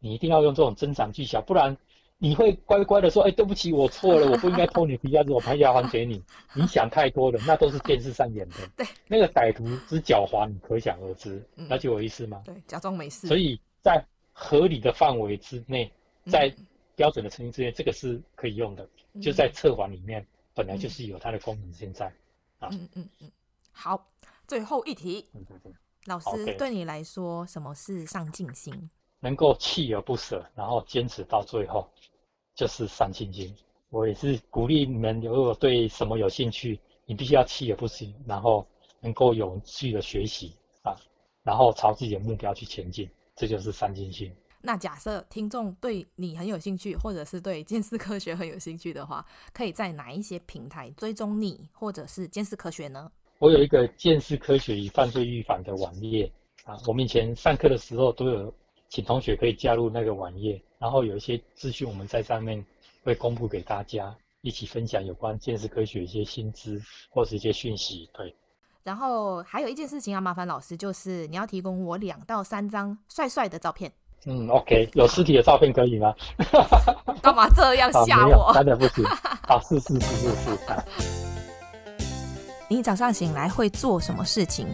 你一定要用这种侦查技巧，不然。你会乖乖的说：“哎，对不起，我错了，我不应该偷你皮夹子，我皮夹还给你。”你想太多了，那都是电视上演的。对，那个歹徒之狡猾，你可想而知。了解我意思吗？对，假装没事。所以在合理的范围之内，在标准的程序之内，这个是可以用的。就在测谎里面，本来就是有它的功能。现在啊，嗯嗯嗯，好，最后一题，老师对你来说，什么是上进心？能够锲而不舍，然后坚持到最后。就是上进心，我也是鼓励你们，如果对什么有兴趣，你必须要锲而不舍，然后能够有序的学习啊，然后朝自己的目标去前进，这就是上进心。那假设听众对你很有兴趣，或者是对鉴识科学很有兴趣的话，可以在哪一些平台追踪你，或者是鉴识科学呢？我有一个鉴识科学与犯罪预防的网页啊，我们以前上课的时候都有请同学可以加入那个网页，然后有一些资讯我们在上面会公布给大家，一起分享有关建识科学一些新知或是一些讯息。对。然后还有一件事情要麻烦老师，就是你要提供我两到三张帅帅的照片。嗯，OK，有尸体的照片可以吗？干嘛这样吓我？真的不行。好，是是是是是。你早上醒来会做什么事情？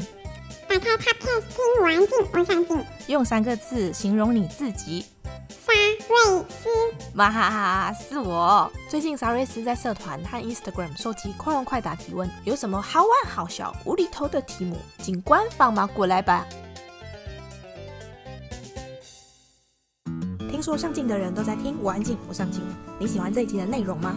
打开 Podcast 听完镜，我想进。用三个字形容你自己。沙瑞斯，哇哈哈，是我。最近沙瑞斯在社团和 Instagram 收集快问快答提问，有什么好玩、好笑、无厘头的题目，请官方马过来吧。听说上镜的人都在听我安静，我上镜。你喜欢这一集的内容吗？